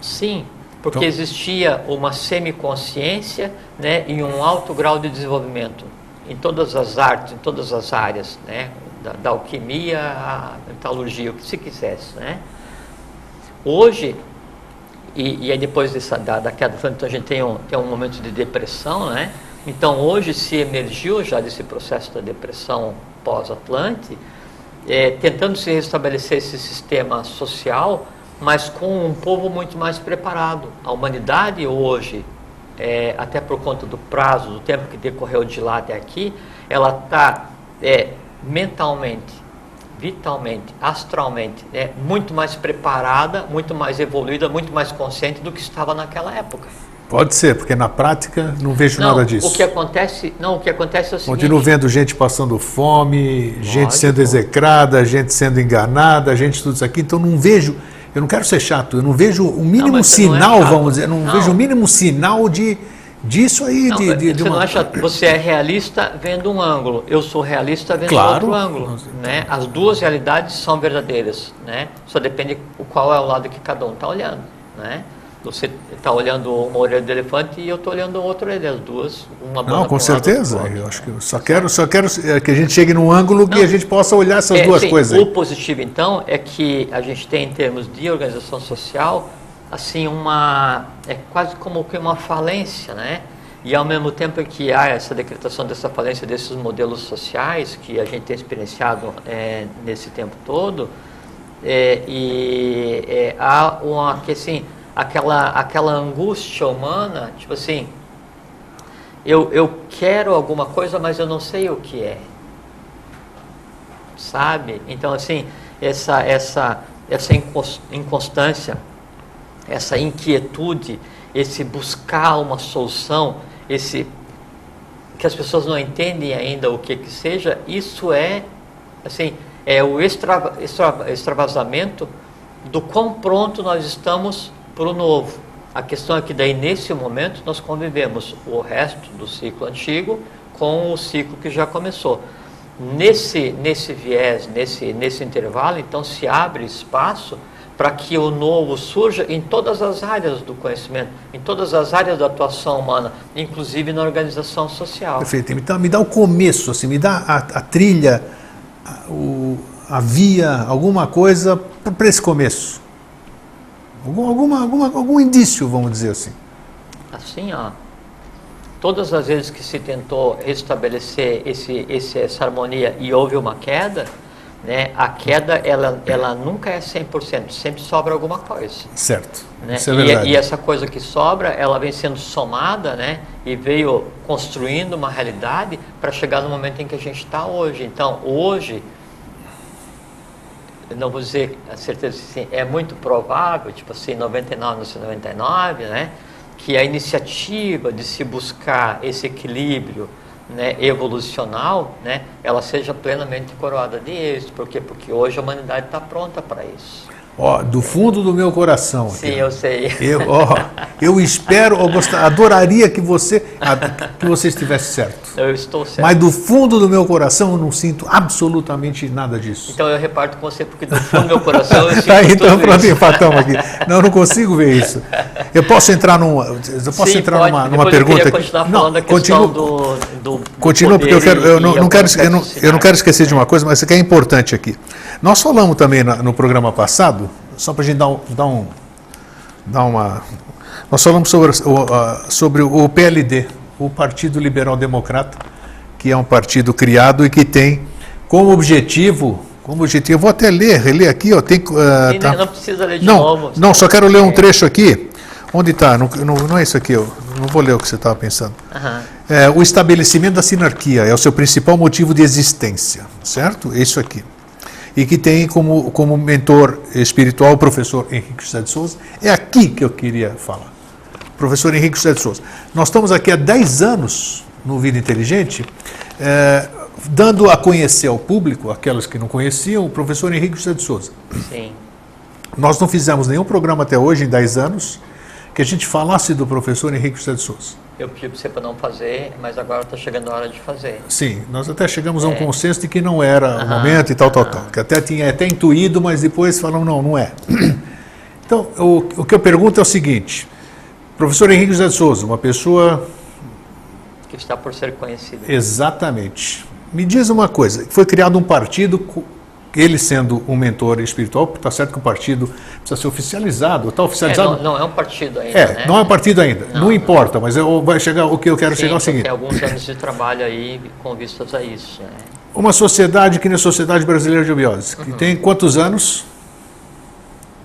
Sim, porque então, existia uma semiconsciência né, e um alto grau de desenvolvimento em todas as artes, em todas as áreas, né, da, da alquimia à metalurgia, o que se quisesse. Né. Hoje, e, e aí depois dessa, da, da queda, então a gente tem um, tem um momento de depressão, né, então, hoje se emergiu já desse processo da depressão pós-Atlante, é, tentando se restabelecer esse sistema social, mas com um povo muito mais preparado. A humanidade hoje, é, até por conta do prazo, do tempo que decorreu de lá até aqui, ela está é, mentalmente vitalmente, astralmente, né, muito mais preparada, muito mais evoluída, muito mais consciente do que estava naquela época. Pode ser, porque na prática não vejo não, nada disso. O que acontece, não, o que acontece é o seguinte. Continuo vendo gente passando fome, Lógico. gente sendo execrada, gente sendo enganada, gente tudo isso aqui. Então não vejo, eu não quero ser chato, eu não vejo o mínimo não, sinal, é vamos dizer, não, não, vejo o mínimo sinal de disso aí, de, de, de você uma... acha, você é realista vendo um ângulo, eu sou realista vendo claro. outro ângulo, né? As duas realidades são verdadeiras, né? Só depende qual é o lado que cada um está olhando, né? Você está olhando uma orelha do elefante e eu estou olhando outra orelha, as duas, uma Não, com certeza. Eu acho que eu só quero, só quero é, que a gente chegue num ângulo Não, que a gente possa olhar essas é, duas sim, coisas. Aí. O positivo, então, é que a gente tem, em termos de organização social, assim, uma. é quase como que uma falência, né? E ao mesmo tempo que há essa decretação dessa falência desses modelos sociais que a gente tem experienciado é, nesse tempo todo, é, e é, há uma que assim aquela, aquela angústia humana, tipo assim, eu, eu quero alguma coisa, mas eu não sei o que é. Sabe? Então, assim, essa, essa, essa inconstância, essa inquietude, esse buscar uma solução, esse que as pessoas não entendem ainda o que que seja, isso é, assim, é o extra, extra, extravasamento do quão pronto nós estamos para o novo. A questão é que daí nesse momento nós convivemos o resto do ciclo antigo com o ciclo que já começou. Nesse, nesse viés, nesse, nesse intervalo, então se abre espaço para que o novo surja em todas as áreas do conhecimento, em todas as áreas da atuação humana, inclusive na organização social. Perfeito. Então, me dá o começo, assim, me dá a, a trilha, a, o, a via, alguma coisa para esse começo. Algum, alguma, alguma, algum indício, vamos dizer assim. Assim, ó. Todas as vezes que se tentou restabelecer esse, esse, essa harmonia e houve uma queda, né, a queda ela, ela nunca é 100%, sempre sobra alguma coisa. Certo. Né? Isso é verdade. E, e, essa coisa que sobra, ela vem sendo somada né, e veio construindo uma realidade para chegar no momento em que a gente está hoje. Então, hoje, não vou dizer a certeza sim, é muito provável, tipo assim, 99, 99, né, que a iniciativa de se buscar esse equilíbrio né, evolucional, né, ela seja plenamente coroada de êxito. Por quê? Porque hoje a humanidade está pronta para isso. Ó, do fundo do meu coração. Sim, aqui, eu sei. Eu, ó, eu espero, eu gostaria, adoraria que você, que você estivesse certo. Eu estou certo. Mas do fundo do meu coração eu não sinto absolutamente nada disso. Então eu reparto com você, porque do fundo do meu coração eu sinto tá, então pronto, empatamos aqui. Não, eu não consigo ver isso. Eu posso entrar numa, eu posso Sim, entrar pode. numa, numa pergunta eu continuar aqui. Não, continuo, do, do, continuo porque eu quero, eu não, não quero, eu não, eu não quero esquecer de uma coisa, mas isso aqui é importante aqui. Nós falamos também no programa passado só para a gente dar, um, dar, um, dar uma. Nós falamos sobre, sobre o PLD, o Partido Liberal Democrata, que é um partido criado e que tem como objetivo. Como objetivo, vou até ler, reler aqui, ó, tem, uh, tá. Não precisa ler de não, novo. Não, só quero ler um trecho aqui. Onde está? Não, não, não, é isso aqui, eu não vou ler o que você estava pensando. Uhum. É, o estabelecimento da sinarquia é o seu principal motivo de existência, certo? É isso aqui e que tem como, como mentor espiritual o professor Henrique José de Souza. É aqui que eu queria falar. Professor Henrique José de Souza. Nós estamos aqui há 10 anos no Vida Inteligente, é, dando a conhecer ao público, aquelas que não conheciam, o professor Henrique José de Souza. Sim. Nós não fizemos nenhum programa até hoje, em 10 anos, que a gente falasse do professor Henrique José de Souza. Eu pedi para você para não fazer, mas agora está chegando a hora de fazer. Sim, nós até chegamos é. a um é. consenso de que não era o momento e tal, tal, tal. Que até tinha até intuído, mas depois falaram, não, não é. Então, o, o que eu pergunto é o seguinte, professor Henrique José de Souza, uma pessoa... Que está por ser conhecido. Exatamente. Me diz uma coisa, foi criado um partido ele sendo um mentor espiritual, está certo que o partido precisa ser oficializado, está oficializado. É, não, não, é um partido ainda. É, né? não é um partido ainda. Não, não importa, mas eu, vai chegar, o que eu quero Sim, chegar é o seguinte. Tem alguns anos de trabalho aí com vistas a isso. Né? Uma sociedade que nem a Sociedade Brasileira de Biose, que uhum. tem quantos anos?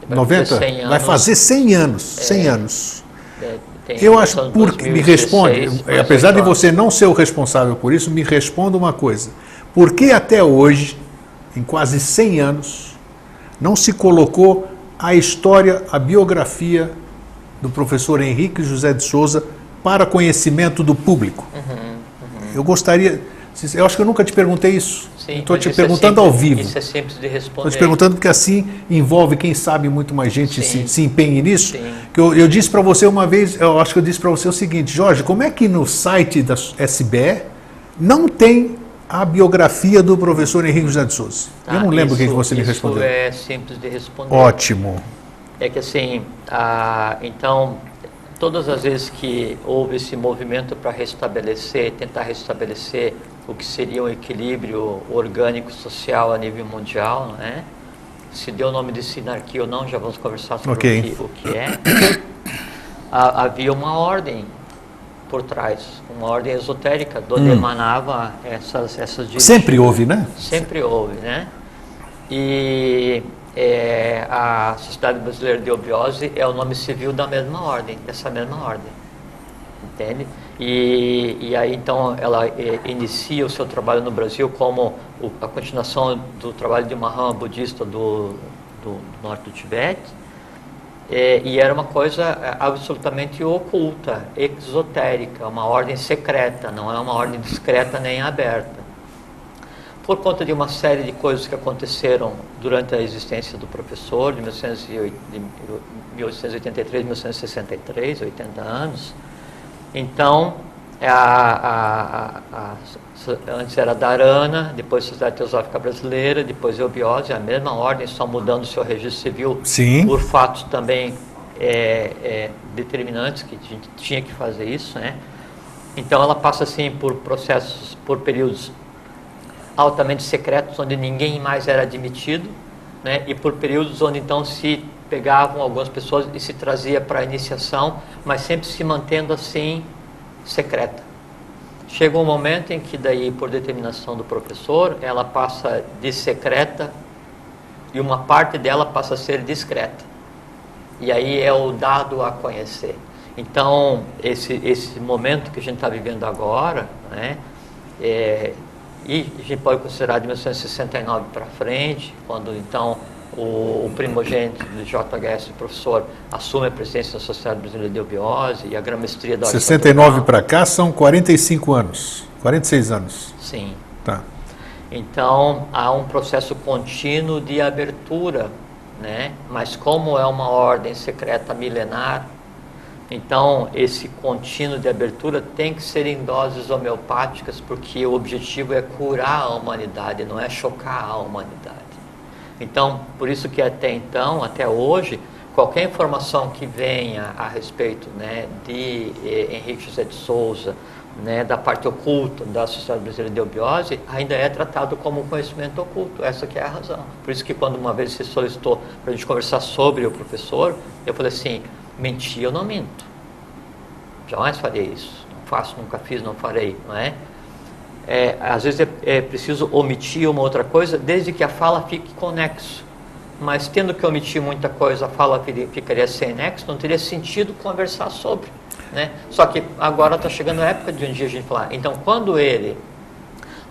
Vai 90? Anos, vai fazer 100 anos. 100 é, anos. É, eu acho, porque me responde, apesar de você não ser o responsável por isso, me responda uma coisa. Por que até hoje em quase 100 anos, não se colocou a história, a biografia do professor Henrique José de Souza para conhecimento do público. Uhum, uhum. Eu gostaria, eu acho que eu nunca te perguntei isso. Estou te é perguntando é simples, ao vivo. Isso é simples de responder. Estou te perguntando porque assim envolve, quem sabe, muito mais gente se, se empenhe nisso. Sim. Que eu, eu disse para você uma vez, eu acho que eu disse para você o seguinte, Jorge, como é que no site da SBE não tem a biografia do professor Henrique José de Souza? Tá, eu não lembro o que você me respondeu. Isso é simples de responder. Ótimo. É que assim, a, então, todas as vezes que houve esse movimento para restabelecer, tentar restabelecer o que seria um equilíbrio orgânico social a nível mundial, né? Se deu o nome de sinarquia ou não, já vamos conversar sobre okay. o, que, o, que, é. havia uma ordem por trás, uma ordem esotérica, de onde hum. emanava essas, essas Sempre houve, né? Sempre houve, né? E é, a Sociedade Brasileira de Obiose é o nome civil da mesma ordem, dessa mesma ordem, entende? E, e aí então ela é, inicia o seu trabalho no Brasil como o, a continuação do trabalho de uma rama budista do, do norte do Tibete, é, e era uma coisa é, absolutamente oculta, exotérica, uma ordem secreta, não é uma ordem discreta nem aberta. Por conta de uma série de coisas que aconteceram durante a existência do professor, de 1883 a 1963, 80 anos, então, a, a, a, antes era Darana, depois Sociedade Teosófica Brasileira, depois Eubiose, a mesma ordem, só mudando o seu registro civil Sim. por fatos também é, é, determinantes que a gente tinha que fazer isso, né? Então ela passa assim por processos, por períodos altamente secretos, onde ninguém mais era admitido, né? E por períodos onde então se pegavam algumas pessoas e se trazia para a iniciação, mas sempre se mantendo assim secreta. Chega um momento em que daí, por determinação do professor, ela passa de secreta e uma parte dela passa a ser discreta. E aí é o dado a conhecer. Então, esse, esse momento que a gente está vivendo agora, né, é, e a gente pode considerar de 1969 para frente, quando então o, o primogênito do JHS, professor, assume a presidência da Sociedade Brasileira de Eubiose e a grã-mestria da 69 para cá são 45 anos, 46 anos. Sim. Tá. Então, há um processo contínuo de abertura, né? mas como é uma ordem secreta milenar, então esse contínuo de abertura tem que ser em doses homeopáticas, porque o objetivo é curar a humanidade, não é chocar a humanidade. Então, por isso que até então, até hoje, qualquer informação que venha a respeito né, de eh, Henrique José de Souza, né, da parte oculta da Sociedade Brasileira de Eubiose, ainda é tratado como conhecimento oculto. Essa que é a razão. Por isso que quando uma vez você solicitou para a gente conversar sobre o professor, eu falei assim, mentir eu não minto. Jamais farei isso. Não faço, nunca fiz, não farei, não é? É, às vezes é, é, preciso omitir uma outra coisa, desde que a fala fique conexo. Mas tendo que omitir muita coisa, a fala ficaria sem nexo, não teria sentido conversar sobre. Né? Só que agora está chegando a época de um dia a gente falar. Então, quando ele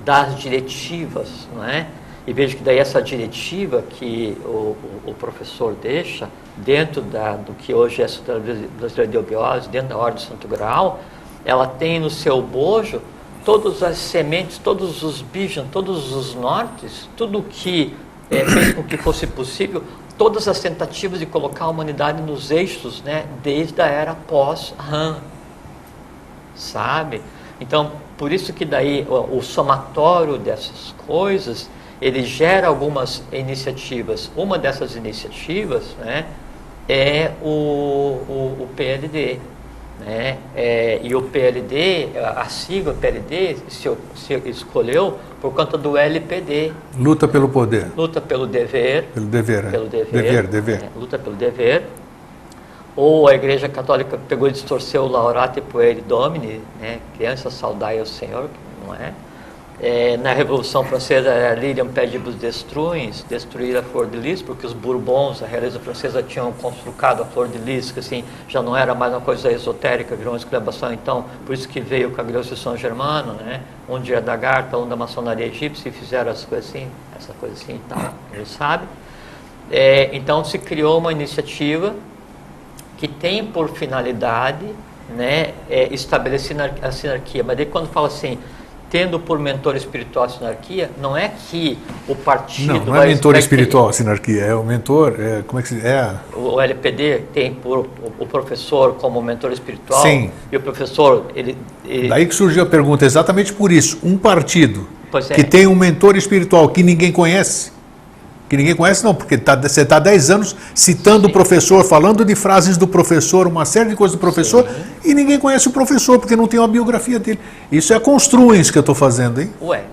dá as diretivas, é? e vejo que daí essa diretiva que o, o, o professor deixa, dentro da, do que hoje é a Sociedade de Obiose, dentro da Ordem do Santo Grau, ela tem no seu bojo todas as sementes, todos os bijans, todos os nortes, tudo que é, fez com que fosse possível, todas as tentativas de colocar a humanidade nos eixos, né, desde a era pós-Han, sabe? Então, por isso que daí o, o, somatório dessas coisas, ele gera algumas iniciativas. Uma dessas iniciativas, né, é o, o, o PLD, né? É, e o PLD, a sigla PLD, se, se escolheu por conta do LPD. Luta pelo poder. Luta pelo dever. Pelo dever, é. Pelo dever. Dever, dever. É, luta pelo dever. Ou a Igreja Católica pegou e distorceu o Laurate Pueri Domini, né? criança saudai ao Senhor, que não é. É, na Revolução Francesa era Lilium pedibus destruins, destruir a flor de lis, porque os Bourbons, a realeza francesa, tinham construcado a flor de lis, que assim, já não era mais uma coisa esotérica, virou uma exclamação, então, por isso que veio o Cagliostro São Germano, né? um dia da Garta, um da maçonaria egípcia, e fizeram as coisas assim, essa coisa assim e tal, ele sabe. É, então se criou uma iniciativa que tem por finalidade né, é, estabelecer a sinarquia, mas daí quando fala assim, tendo por mentor espiritual a sinarquia, não é que o partido. Não, não é mentor espiritual a sinarquia, é o mentor. É, como é que se. É. O LPD tem por, o professor como mentor espiritual. Sim. E o professor. Ele, ele... Daí que surgiu a pergunta, exatamente por isso. Um partido é. que tem um mentor espiritual que ninguém conhece que ninguém conhece, não, porque tá, você está 10 anos citando Sim. o professor, falando de frases do professor, uma série de coisas do professor, Sim. e ninguém conhece o professor, porque não tem uma biografia dele. Isso é construins que eu estou fazendo, hein? Ué.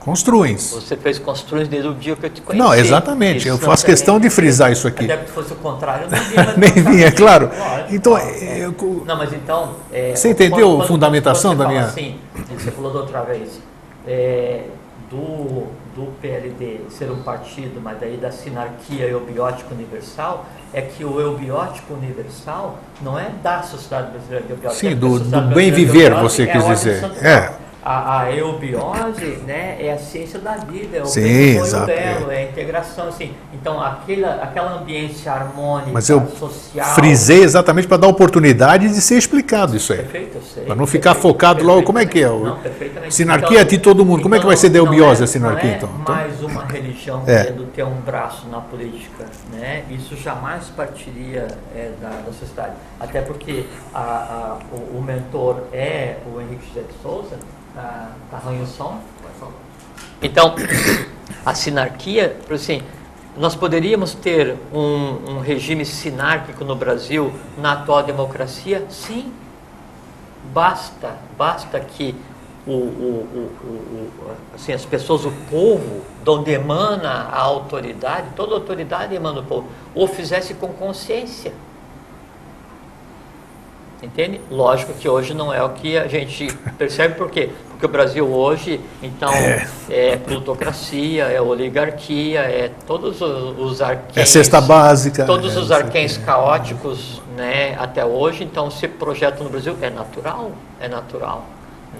Construins. Você fez construins desde o dia que eu te conheci. Não, exatamente. Isso eu faço questão de frisar isso aqui. Até que fosse o contrário, não vinha. Nem vinha, é claro. Lógico, então, lógico. Eu... Não, mas então... É, você entendeu quando, a fundamentação quando da minha... Assim, você falou da outra vez, é, do do PLD ser um partido, mas daí da sinarquia eubiótica universal, é que o eubiótico universal não é da sociedade brasileira de eubiótica. Sim, é do, do bem viver, você é quis dizer. É a, a eubiose né, é a ciência da vida, é o Sim, exato, belo, é. é a integração. Assim. Então, aquela, aquela ambiência harmônica, Mas eu social. Frisei exatamente para dar oportunidade de ser explicado isso aí. Perfeito, eu sei. Para não ficar focado logo, como é que é? Não. Sinarquia então, de todo mundo, como é que vai ser da eubiose a sinarquia não é então? mais uma religião É. querendo ter um braço na política. Né? Isso jamais partiria é, da, da sociedade. Até porque a, a, o, o mentor é o Henrique José de Souza, Tá, tá ruim o som? Então, a sinarquia, assim, nós poderíamos ter um, um, regime sinárquico no Brasil na atual democracia? Sim. Basta, basta que o, o, o, assim, as pessoas, o povo, de onde emana a autoridade, toda autoridade emana do povo, o fizesse com consciência. Entende? Lógico que hoje não é o que a gente percebe, por quê? Porque o Brasil hoje, então, é, é plutocracia, é oligarquia, é todos os arquéns. É cesta básica. Todos é, os arquéns caóticos, né, até hoje, então, se projetam no Brasil, é natural, é natural.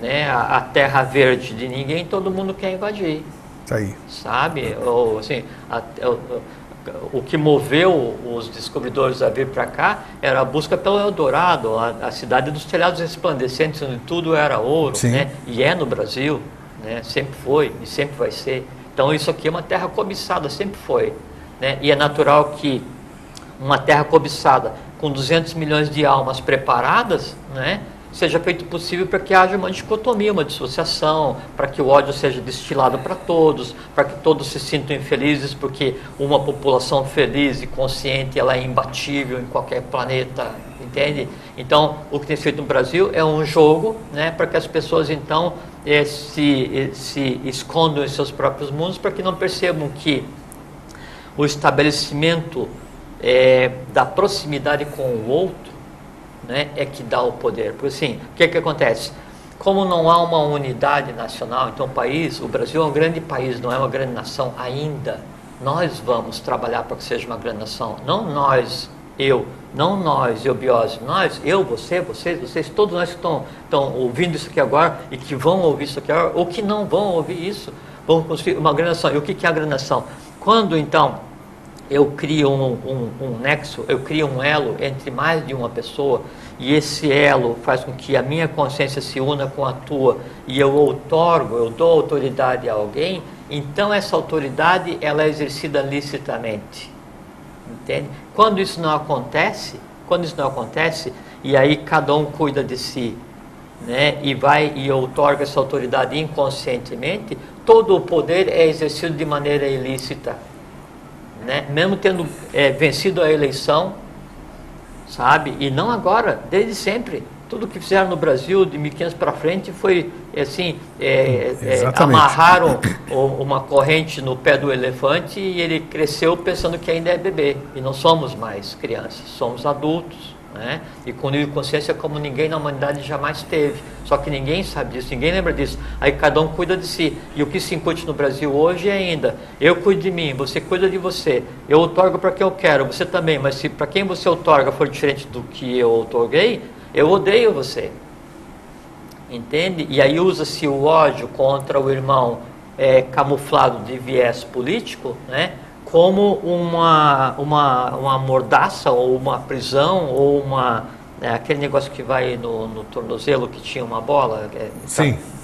Né? A, a terra verde de ninguém, todo mundo quer invadir. Tá aí. Sabe? Ou, assim, a, o que moveu os descobridores a vir para cá era a busca pelo Eldorado, a, a, cidade dos telhados resplandecentes, onde tudo era ouro, né? E é no Brasil, né? Sempre foi e sempre vai ser. Então isso aqui é uma terra cobiçada, sempre foi, né? E é natural que uma terra cobiçada com 200 milhões de almas preparadas, né? Seja feito possível para que haja uma dicotomia, uma dissociação, para que o ódio seja destilado para todos, para que todos se sintam infelizes, porque uma população feliz e consciente ela é imbatível em qualquer planeta, entende? Então, o que tem feito no Brasil é um jogo, né, para que as pessoas então eh, se, eh, se escondam em seus próprios mundos, para que não percebam que o estabelecimento eh, da proximidade com o outro né, é que dá o poder. Porque assim, o que, é que acontece? Como não há uma unidade nacional, então o país, o Brasil é um grande país, não é uma grande nação ainda. Nós vamos trabalhar para que seja uma grande nação, não nós, eu, não nós, eu, biose, nós, eu, você, vocês, vocês, todos nós que estão, estão ouvindo isso aqui agora e que vão ouvir isso aqui agora, ou que não vão ouvir isso, vão construir uma grande nação. E o que, que é a grande nação? Quando então eu crio um, um, um, nexo, eu crio um elo entre mais de uma pessoa e esse elo faz com que a minha consciência se una com a tua e eu outorgo, eu dou autoridade a alguém, então essa autoridade ela é exercida licitamente. Entende? Quando isso não acontece, quando isso não acontece, e aí cada um cuida de si, né, e vai e outorga essa autoridade inconscientemente, todo o poder é exercido de maneira ilícita né? mesmo tendo é, vencido a eleição, sabe? E não agora, desde sempre. Tudo que fizeram no Brasil de 1500 para frente foi assim, é, é, amarraram uma corrente no pé do elefante e ele cresceu pensando que ainda é bebê. E não somos mais crianças, somos adultos, Né? E com nível de consciência como ninguém na humanidade jamais teve. Só que ninguém sabe disso, ninguém lembra disso. Aí cada um cuida de si. E o que se incute no Brasil hoje é ainda: eu cuido de mim, você cuida de você. Eu otorgo para quem eu quero, você também. Mas se para quem você otorga for diferente do que eu otorguei, eu odeio você. Entende? E aí usa-se o ódio contra o irmão é, camuflado de viés político, né? Como uma, uma, uma mordaça ou uma prisão ou uma é, aquele negócio que vai no, no tornozelo que tinha uma bola é,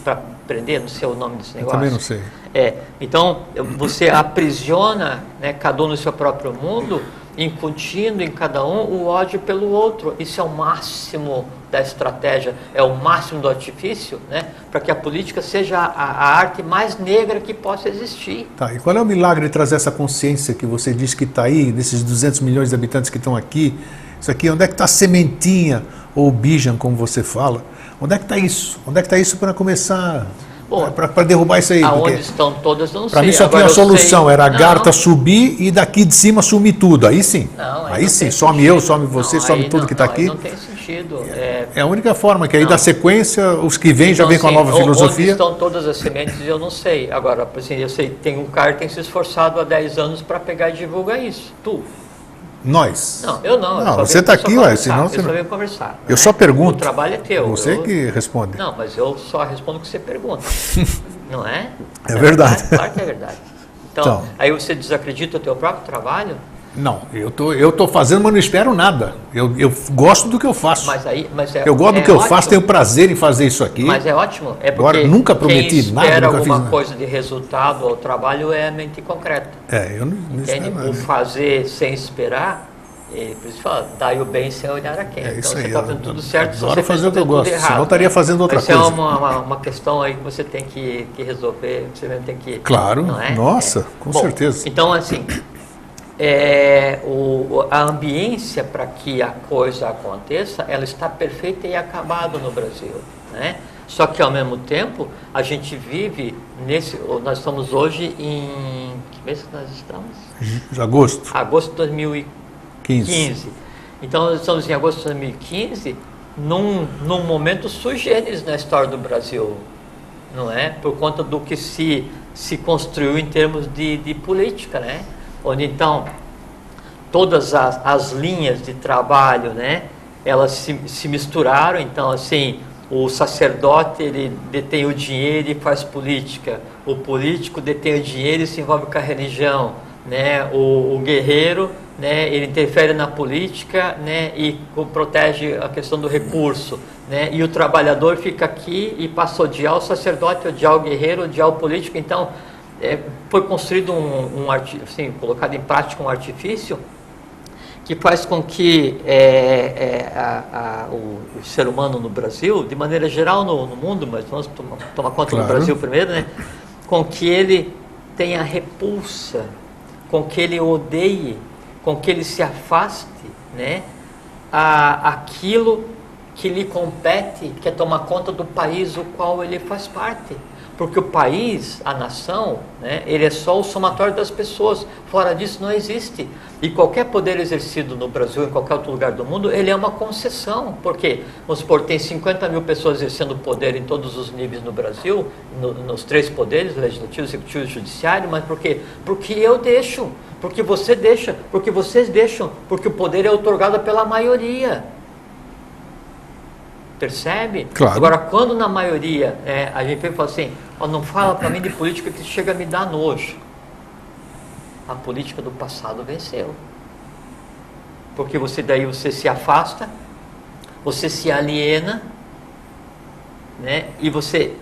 para prender, não sei o nome desse negócio. Eu também não sei. É, então você aprisiona né, cada um no seu próprio mundo, incutindo em cada um o ódio pelo outro. Isso é o máximo da estratégia, é o máximo do artifício, né, para que a política seja a, a, arte mais negra que possa existir. Tá, e qual é o milagre de trazer essa consciência que você diz que está aí, desses 200 milhões de habitantes que estão aqui? Isso aqui, onde é que está a sementinha, ou bijan, como você fala? Onde é que está isso? Onde é que está isso para começar para derrubar isso aí. Aonde estão todas, não sei. Para mim só tinha uma solução, sei. era a não. garta subir e daqui de cima sumir tudo. Aí sim. Não, aí, aí sim, some sentido. eu, some você, não, some tudo que está aqui. Não tem sentido. É, é, a única forma, que aí da sequência, os que vêm já vêm com a nova filosofia. Onde estão todas as sementes, eu não sei. Agora, assim, eu sei, tem um cara que tem se esforçado há 10 anos para pegar e divulgar isso. Tu. Nós. Não, eu não. Não, você está aqui, ué, senão você eu não. só venho conversar. Eu né? só pergunto. O trabalho é teu. Você eu... que responde. Não, mas eu só respondo o que você pergunta. não é? É, é verdade. verdade. Claro que é verdade. Então, então, aí você desacredita o teu próprio trabalho? Não, eu tô, eu tô fazendo, mas não espero nada. Eu, eu gosto do que eu faço. Mas aí, mas é, eu gosto é do que eu ótimo. faço, tenho prazer em fazer isso aqui. Mas é ótimo. É Agora, nunca prometi quem nada, espera nunca alguma coisa de resultado ao trabalho é mente concreta. É, eu não, não Entende? nada. O fazer sem esperar, é, por isso fala, dai o bem sem olhar a quem. É então isso você está eu- fazendo tudo certo, se você fazer o que eu gosto, errado, senão estaria né? fazendo outra Essa coisa. é uma, uma, uma questão aí que você tem que, que resolver, você mesmo tem que... Claro, não é? nossa, É. com Bom, certeza. Então, assim, é, o, a ambiência para que a coisa aconteça, ela está perfeita e acabada no Brasil, né? Só que ao mesmo tempo a gente vive nesse, nós estamos hoje em que mês nós estamos? De agosto, Agosto de 2015. 15. Então nós estamos em agosto de 2015 num, num momento sui generis na história do Brasil, não é? Por conta do que se, se construiu em termos de, de política, né? Onde então todas as, as linhas de trabalho, né? Elas se, se misturaram, então assim, o sacerdote ele detém o dinheiro e faz política, o político detém o dinheiro e se envolve com a religião, né? O, o guerreiro, né? Ele interfere na política, né? E protege a questão do recurso, né? E o trabalhador fica aqui e passa a odiar o sacerdote, odiar o guerreiro, odiar o político. Então é, foi construído um, um assim, colocado em prática um artifício que faz com que é, é, a- a- o, o ser humano no Brasil, de maneira geral no, no mundo, mas vamos tomar, tomar conta Claro. do Brasil primeiro, né? com que ele tenha repulsa, com que ele odeie, com que ele se afaste né? a, aquilo que lhe compete, que é tomar conta do país o qual ele faz parte. Porque o país, a nação, né, ele é só o somatório das pessoas. Fora disso não existe. E qualquer poder exercido no Brasil, em qualquer outro lugar do mundo, ele é uma concessão. Por quê? Vamos supor, tem 50 mil pessoas exercendo poder em todos os níveis no Brasil, no- nos três poderes, legislativo, executivo e judiciário, mas por quê? Porque eu deixo, porque você deixa, porque vocês deixam, porque o poder é otorgado pela maioria. Percebe? Claro. Agora, quando na maioria é, a gente fala assim, ó, não fala para mim de política que chega a me dar nojo. A política do passado venceu. Porque você daí você se afasta, você se aliena, né? E você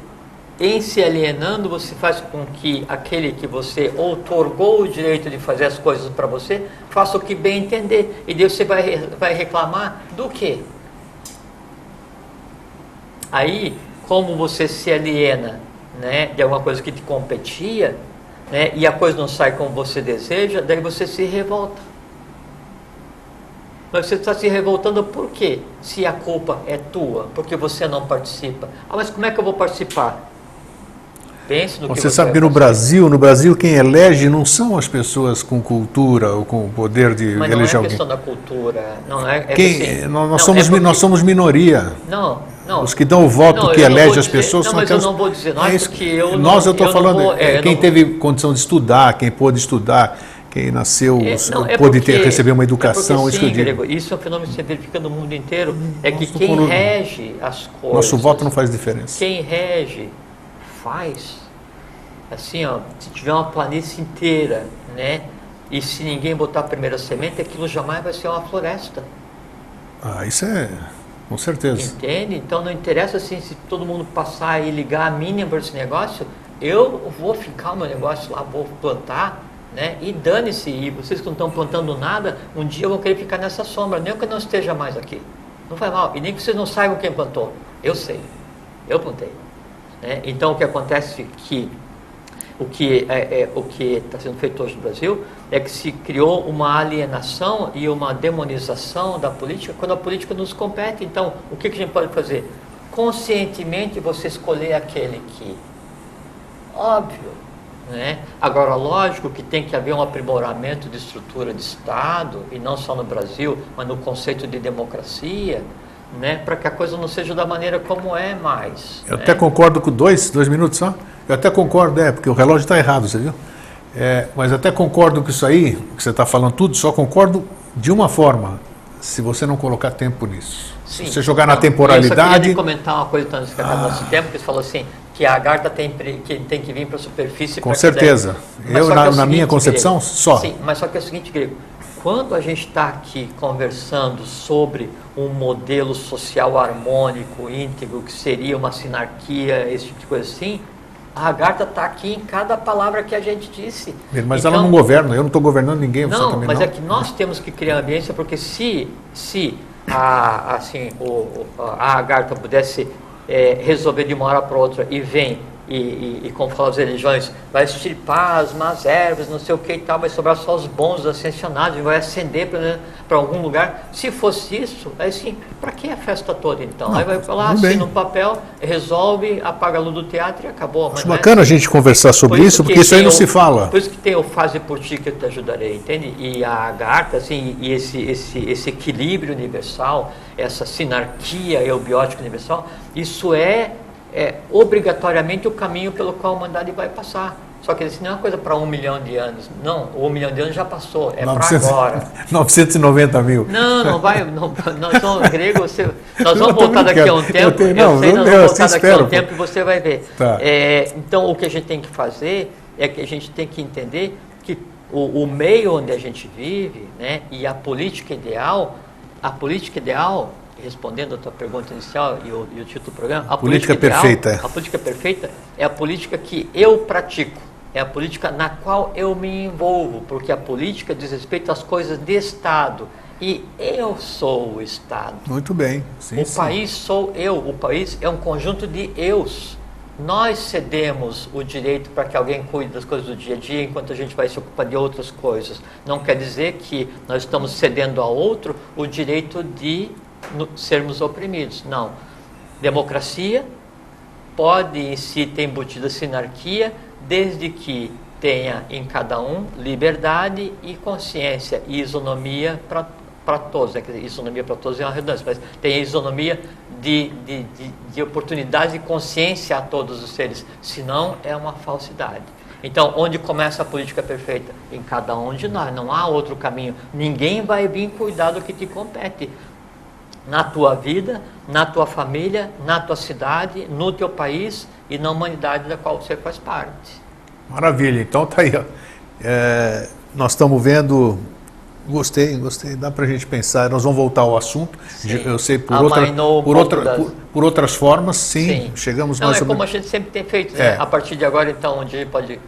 em se alienando, você faz com que aquele que você outorgou o direito de fazer as coisas para você, faça o que bem entender. E daí você vai, vai reclamar do quê? Aí, como você se aliena né, de alguma coisa que te competia, né, e a coisa não sai como você deseja, daí você se revolta. Mas você está se revoltando por quê? Se a culpa é tua, porque você não participa. Ah, mas como é que eu vou participar? Pense no que Você você sabe que vai no. Brasil, no Brasil quem elege não são as pessoas com cultura ou com o poder de Mas não eleger é alguém. questão da cultura. Não é, é Quem, assim, nós, não, somos, é mi- nós porque- somos minoria. Não, não. Os que dão o voto Não, que elege as dizer- pessoas não, são mas eu aquelas. não vou dizer, não é isso- eu nós eu estou falando vou- é, é, quem teve condição de estudar, quem pôde estudar, quem nasceu, É, não, é pôde porque- ter, receber uma é educação, porque, isso que eu sim, digo. Isso é um fenômeno que se verifica no mundo inteiro. É que Nosso quem colo- rege as coisas. Nosso voto não faz diferença. Quem rege faz. Assim, ó, se tiver uma planície inteira, né? E se ninguém botar a primeira semente, aquilo jamais vai ser uma floresta. Ah, isso é, com certeza. Entende? Então não interessa assim se todo mundo passar e ligar a mínima para esse negócio, eu vou ficar o meu negócio lá, vou plantar, né? E dane-se, e vocês que não estão plantando nada, um dia vão querer ficar nessa sombra, nem que eu não esteja mais aqui. Não faz mal, e nem que vocês não saibam quem plantou. Eu sei, eu plantei. né? Então o que acontece é que o que é, é- o que está sendo feito hoje no Brasil é que se criou uma alienação e uma demonização da política quando a política nos compete. Então, o que, que a gente pode fazer? Conscientemente você escolher aquele que. Óbvio. Né? Agora, lógico que tem que haver um aprimoramento de estrutura de Estado, e não só no Brasil, mas no conceito de democracia, né? para que a coisa não seja da maneira como é mais. Eu né? até concordo com dois, dois minutos só. Eu até concordo, é, porque o relógio está errado, você viu? É, mas até concordo com isso aí, que você está falando tudo, só concordo de uma forma, se você não colocar tempo nisso. Sim. Se você jogar na Não, Eu só temporalidade. queria comentar uma coisa antes que acabe nosso tempo, que você falou assim, que a garta tem, que tem que vir para a superfície. Com certeza. Eu, na- é o na minha seguinte, concepção, Grego, só. Sim, mas só que é o seguinte, Grego, quando a gente está aqui conversando sobre um modelo social harmônico, íntegro, que seria uma sinarquia, esse tipo de coisa assim, a Agartha está aqui em cada palavra que a gente disse. Mas Então, ela não governa, eu não estou governando ninguém, não, mas não. é que nós temos que criar ambiência porque se, se a, assim, o, a Agartha pudesse eh, resolver de uma hora para outra e vem e, e, e como falam as religiões, vai extirpar as más ervas, não sei o que e tal, vai sobrar só os bons ascensionados, e vai ascender para algum lugar. Se fosse isso, aí sim, para que a festa toda então? Não, aí vai falar, tudo bem. assina um papel, resolve, apaga a luz do teatro e acabou. Acho é bacana a gente conversar sobre por isso, porque que isso aí não o- se fala. Por isso que tem o Faze por Ti que eu te ajudarei, entende? E a Agartha, assim, e esse, esse, esse equilíbrio universal, essa sinarquia eubiótica universal, isso é, é obrigatoriamente o caminho pelo qual a humanidade vai passar. Só que isso não é uma coisa para um milhão de anos. Não, o um milhão de anos já passou, é para 900 agora. 990 mil. Não, não vai. Não, nós vamos, grego, você, nós vamos voltar daqui a um brincando. Eu tempo. tenho- Eu, não, sei, eu- nós eu vamos voltar daqui a um tempo e você vai ver. Tá. É, então, o que a gente tem que fazer é que a gente tem que entender que o, o meio onde a gente vive, né, e a política ideal, a política ideal, respondendo a tua pergunta inicial e o, e o título do programa, a Política ideal- perfeita, é. a política perfeita é a política que eu pratico, é a política na qual eu me envolvo, porque a política diz respeito às coisas de Estado e eu sou o Estado. Muito bem. Sim, o sim. país sou eu, o país é um conjunto de eus. Nós cedemos o direito para que alguém cuide das coisas do dia a dia enquanto a gente vai se ocupar de outras coisas. Não quer dizer que nós estamos cedendo a outro o direito de sermos oprimidos. Não. Democracia pode em si ter embutida sinarquia, desde que tenha em cada um liberdade e consciência e isonomia para todos. Né? Dizer, isonomia para todos é uma redundância, mas tem isonomia de, de, de, de oportunidade e consciência a todos os seres, senão é uma falsidade. Então, onde começa a política perfeita? Em cada um de nós, não há outro caminho. Ninguém vai vir cuidar do que te compete na tua vida, na tua família, na tua cidade, no teu país e na humanidade da qual você faz parte. Maravilha, então tá aí. ó. É, nós estamos vendo. Gostei, gostei. Dá para a gente pensar. Nós vamos voltar ao assunto. Sim. Eu sei por, outra, Amainou um por, outra, das- por, por outras formas, sim. Chegamos Não, mais é ou como a gente sempre tem feito, né? É. A partir de agora, então, onde gente pode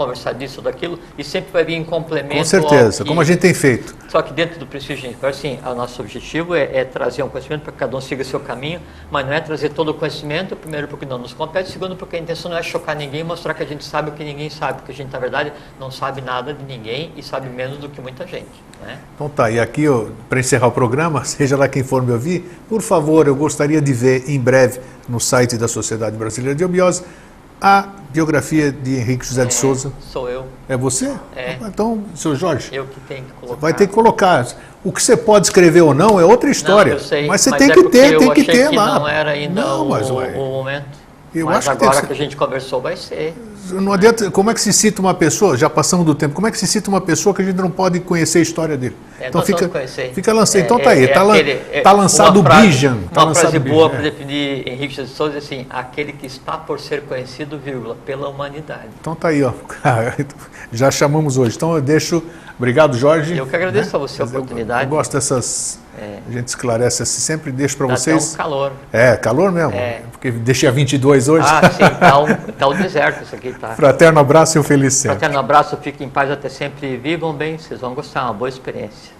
conversar disso ou daquilo, e sempre vai vir em complemento. Com certeza, que- como a gente tem feito. Só que dentro do prestígio assim, o nosso objetivo é, é trazer um conhecimento para que cada um siga seu caminho, mas não é trazer todo o conhecimento, primeiro porque não nos compete, segundo porque a intenção não é chocar ninguém mostrar que a gente sabe o que ninguém sabe, porque a gente, na verdade, não sabe nada de ninguém e sabe menos do que muita gente. Né? Então tá, e aqui para encerrar o programa, seja lá quem for me ouvir, por favor, eu gostaria de ver em breve no site da Sociedade Brasileira de Obiose a biografia de Henrique José de Souza? Sou eu, É você? É. Então, seu Jorge, eu que tenho que colocar. vai ter que colocar. O que você pode escrever ou não é outra história. Não, eu sei, mas você mas tem é que ter, tem que ter que lá. Não era ainda Não, o, mas, o momento. Eu mas acho que agora que que, ser- a gente conversou vai ser. Não adianta. Como é que se cita uma pessoa? Já passamos do tempo. Como é que se cita uma pessoa que a gente não pode conhecer a história dele? É, então fica, fica lançado. É, então tá aí. é tá, aquele- é tá lançado o Bijan. Tá uma frase boa para definir Henrique de Souza assim, aquele que está por ser conhecido, vírgula, pela humanidade. Então tá aí, ó. Já chamamos hoje. Então eu deixo. Obrigado, Jorge. Eu que agradeço a você a Mas eu- oportunidade. Eu, gosto dessas. É. A gente esclarece assim, sempre deixo para vocês. um calor. É, calor mesmo. É. Porque deixei a 22 hoje. Ah, sim, tá um, tá um deserto isso aqui, tá? Fraterno abraço e um feliz sempre. Fraterno abraço, fiquem em paz até sempre. Vivam bem, vocês vão gostar, uma boa experiência.